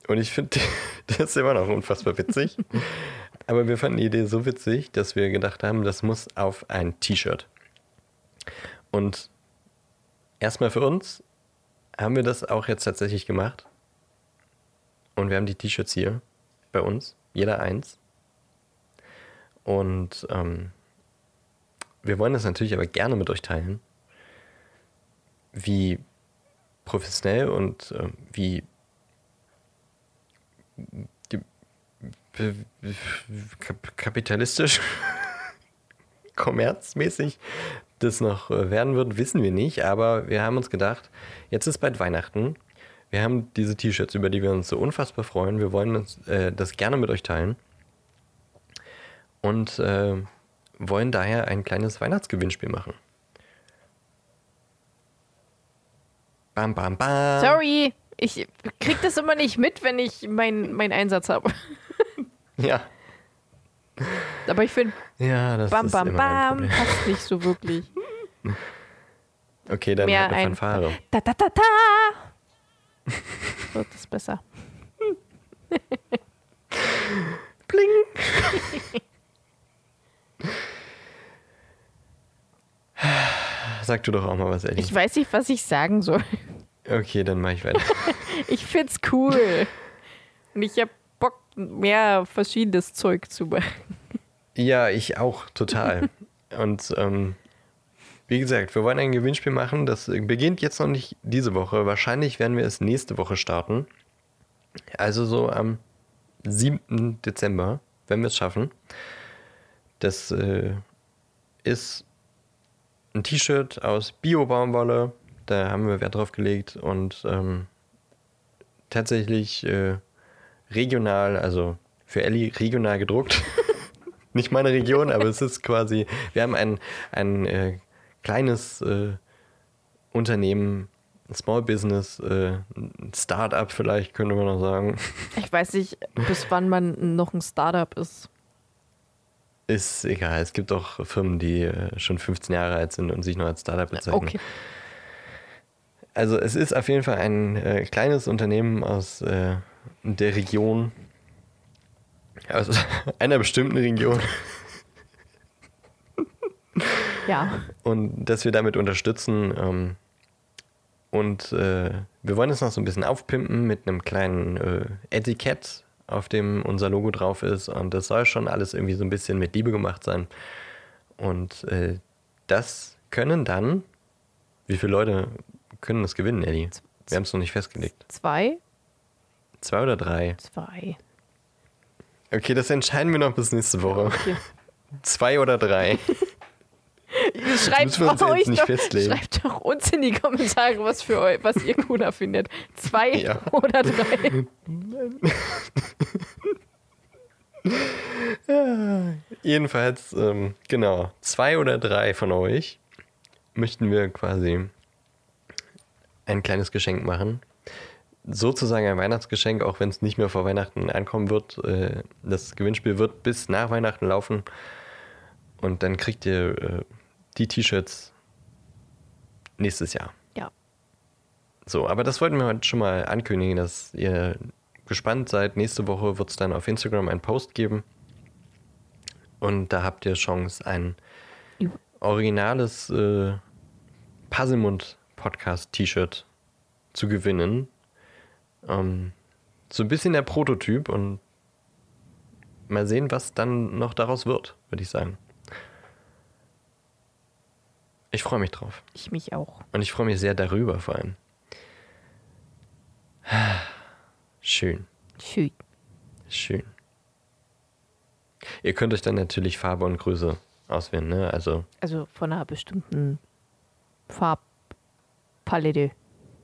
Und ich finde, das ist immer noch unfassbar witzig. Aber wir fanden die Idee so witzig, dass wir gedacht haben, das muss auf ein T-Shirt. Und erstmal für uns haben wir das auch jetzt tatsächlich gemacht. Und wir haben die T-Shirts hier bei uns, jeder eins. Und ähm, wir wollen das natürlich aber gerne mit euch teilen, wie professionell und ähm, wie kapitalistisch, kommerzmäßig das noch äh, werden wird, wissen wir nicht. Aber wir haben uns gedacht, jetzt ist bald Weihnachten. Wir haben diese T-Shirts, über die wir uns so unfassbar freuen. Wir wollen uns, äh, das gerne mit euch teilen. Und äh, wollen daher ein kleines Weihnachtsgewinnspiel machen. Bam, bam, bam.
Sorry, ich krieg das immer nicht mit, wenn ich meinen mein Einsatz habe.
Ja.
Aber ich finde,
Ja, das
bam,
ist
bam,
immer
bam, passt nicht so wirklich.
Okay, dann
Mehr
halt eine
ein-
Fanfare.
Da, da, da, da. So, das besser.
Bling. Sag du doch auch mal was, Ellie.
Ich weiß nicht, was ich sagen soll.
Okay, dann mach ich weiter.
Ich find's cool. Und ich hab Bock, mehr verschiedenes Zeug zu machen.
Ja, ich auch, total. Und ähm, wie gesagt, wir wollen ein Gewinnspiel machen. Das beginnt jetzt noch nicht diese Woche. Wahrscheinlich werden wir es nächste Woche starten. Also so am 7. Dezember, wenn wir es schaffen. Das äh, ist ein T-Shirt aus Bio-Baumwolle. Da haben wir Wert drauf gelegt. Und ähm, tatsächlich äh, regional, also für Ellie regional gedruckt. Nicht meine Region, aber es ist quasi, wir haben ein, ein äh, kleines äh, Unternehmen, Small Business, äh, Startup vielleicht, könnte man noch sagen.
Ich weiß nicht, bis wann man noch ein Startup ist.
Ist egal, es gibt auch Firmen, die äh, schon 15 Jahre alt sind und sich noch als Startup bezeichnen.
Okay.
Also es ist auf jeden Fall ein äh, kleines Unternehmen aus äh, der Region, aus einer bestimmten Region.
Ja.
und dass wir damit unterstützen. Ähm, und äh, wir wollen es noch so ein bisschen aufpimpen mit einem kleinen äh, Etikett, auf dem unser Logo drauf ist. Und das soll schon alles irgendwie so ein bisschen mit Liebe gemacht sein. Und äh, das können dann, wie viele Leute können das gewinnen, Eddie? Wir haben es noch nicht festgelegt.
Zwei?
Zwei oder drei?
Zwei.
Okay, das entscheiden wir noch bis nächste Woche.
Okay.
Zwei oder drei.
Schreibt
uns
euch
nicht
doch,
festlegen.
schreibt doch uns in die Kommentare, was für euch, was ihr cooler findet. Zwei
Ja.
oder drei.
Jedenfalls, ähm, genau, zwei oder drei von euch möchten wir quasi ein kleines Geschenk machen. Sozusagen ein Weihnachtsgeschenk, auch wenn es nicht mehr vor Weihnachten ankommen wird. Äh, das Gewinnspiel wird bis nach Weihnachten laufen. Und dann kriegt ihr äh, die T-Shirts nächstes Jahr.
Ja.
So, aber das wollten wir heute schon mal ankündigen, dass ihr gespannt seid. Nächste Woche wird es dann auf Instagram einen Post geben. Und da habt ihr Chance, ein originales äh, Puzzlemund-Podcast-T-Shirt zu gewinnen. Ähm, so ein bisschen der Prototyp und mal sehen, was dann noch daraus wird, würde ich sagen. Ich freue mich drauf.
Ich mich auch.
Und ich freue mich sehr darüber vor allem. Schön,
Schön.
schön. Ihr könnt euch dann natürlich Farbe und Größe auswählen, ne? Also,
Also von einer bestimmten Farbpalette.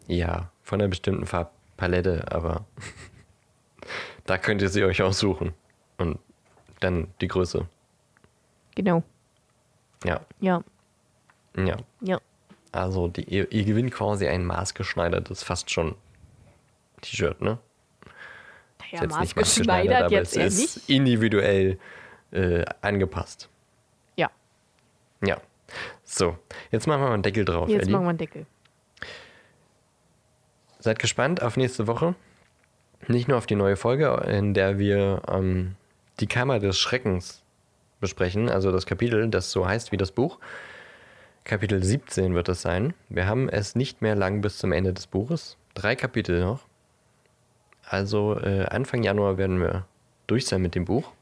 ja, von einer bestimmten Farbpalette, aber da könnt ihr sie euch aussuchen. Und dann die Größe.
Genau.
Ja,
Ja.
ja.
Ja.
Also, die, ihr, ihr gewinnt quasi ein maßgeschneidertes, fast schon T-Shirt, ne?
Ja,
Ist nicht
maßgeschneidert
aber
jetzt
es ist
nicht.
individuell äh, angepasst.
Ja.
Ja. So, jetzt machen wir mal einen Deckel drauf.
Jetzt
Elli.
machen wir einen Deckel.
Seid gespannt auf nächste Woche. Nicht nur auf die neue Folge, in der wir ähm, die Kammer des Schreckens besprechen, also das Kapitel, das so heißt wie das Buch. Kapitel 17 wird es sein. Wir haben es nicht mehr lang bis zum Ende des Buches. Drei Kapitel noch. Also äh, Anfang Januar werden wir durch sein mit dem Buch.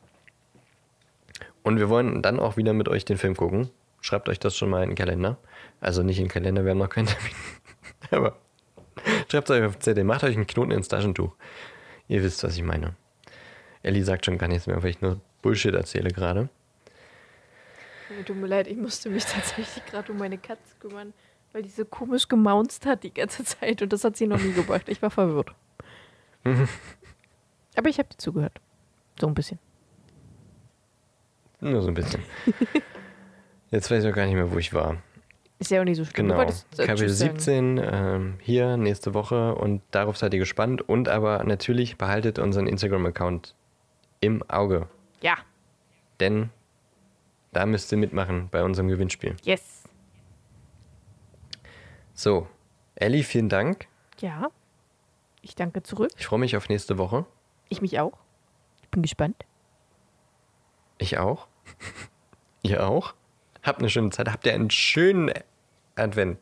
Und wir wollen dann auch wieder mit euch den Film gucken. Schreibt euch das schon mal in den Kalender. Also nicht in den Kalender, wir haben noch keinen Termin. Aber schreibt es euch auf Zettel. Macht euch einen Knoten ins Taschentuch. Ihr wisst, was ich meine. Ellie sagt schon gar nichts mehr, weil ich nur Bullshit erzähle gerade.
Tut mir leid, ich musste mich tatsächlich gerade um meine Katze kümmern, weil die so komisch gemaunzt hat die ganze Zeit und das hat sie noch nie gebracht. Ich war verwirrt. Aber ich habe dir zugehört. So ein bisschen.
Nur so ein bisschen. Jetzt weiß ich auch gar nicht mehr, wo ich war.
Ist ja auch nicht so schlimm.
Genau.
äh,
Kapitel
Tschüss sagen.
17 ähm, hier nächste Woche und darauf seid ihr gespannt. Und aber natürlich behaltet unseren Instagram-Account im Auge.
Ja,
Denn da müsst ihr mitmachen bei unserem Gewinnspiel.
yes.
So, Ellie, vielen Dank.
Ja. Ich danke zurück.
Ich freue mich auf nächste Woche.
Ich mich auch. Ich bin gespannt.
Ich auch. Ihr auch. Habt eine schöne Zeit. Habt ihr einen schönen Advent.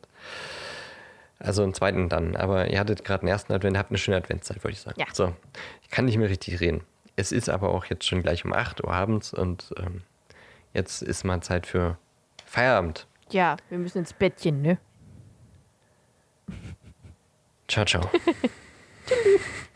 Also einen zweiten dann. Aber ihr hattet gerade einen ersten Advent. Habt eine schöne Adventszeit, wollte ich sagen.
Ja.
So, ich kann nicht mehr richtig reden. Es ist aber auch jetzt schon gleich um 8 Uhr abends und ähm, jetzt ist mal Zeit für Feierabend.
Ja, wir müssen ins Bettchen, ne?
Ciao, ciao.
Toodaloo.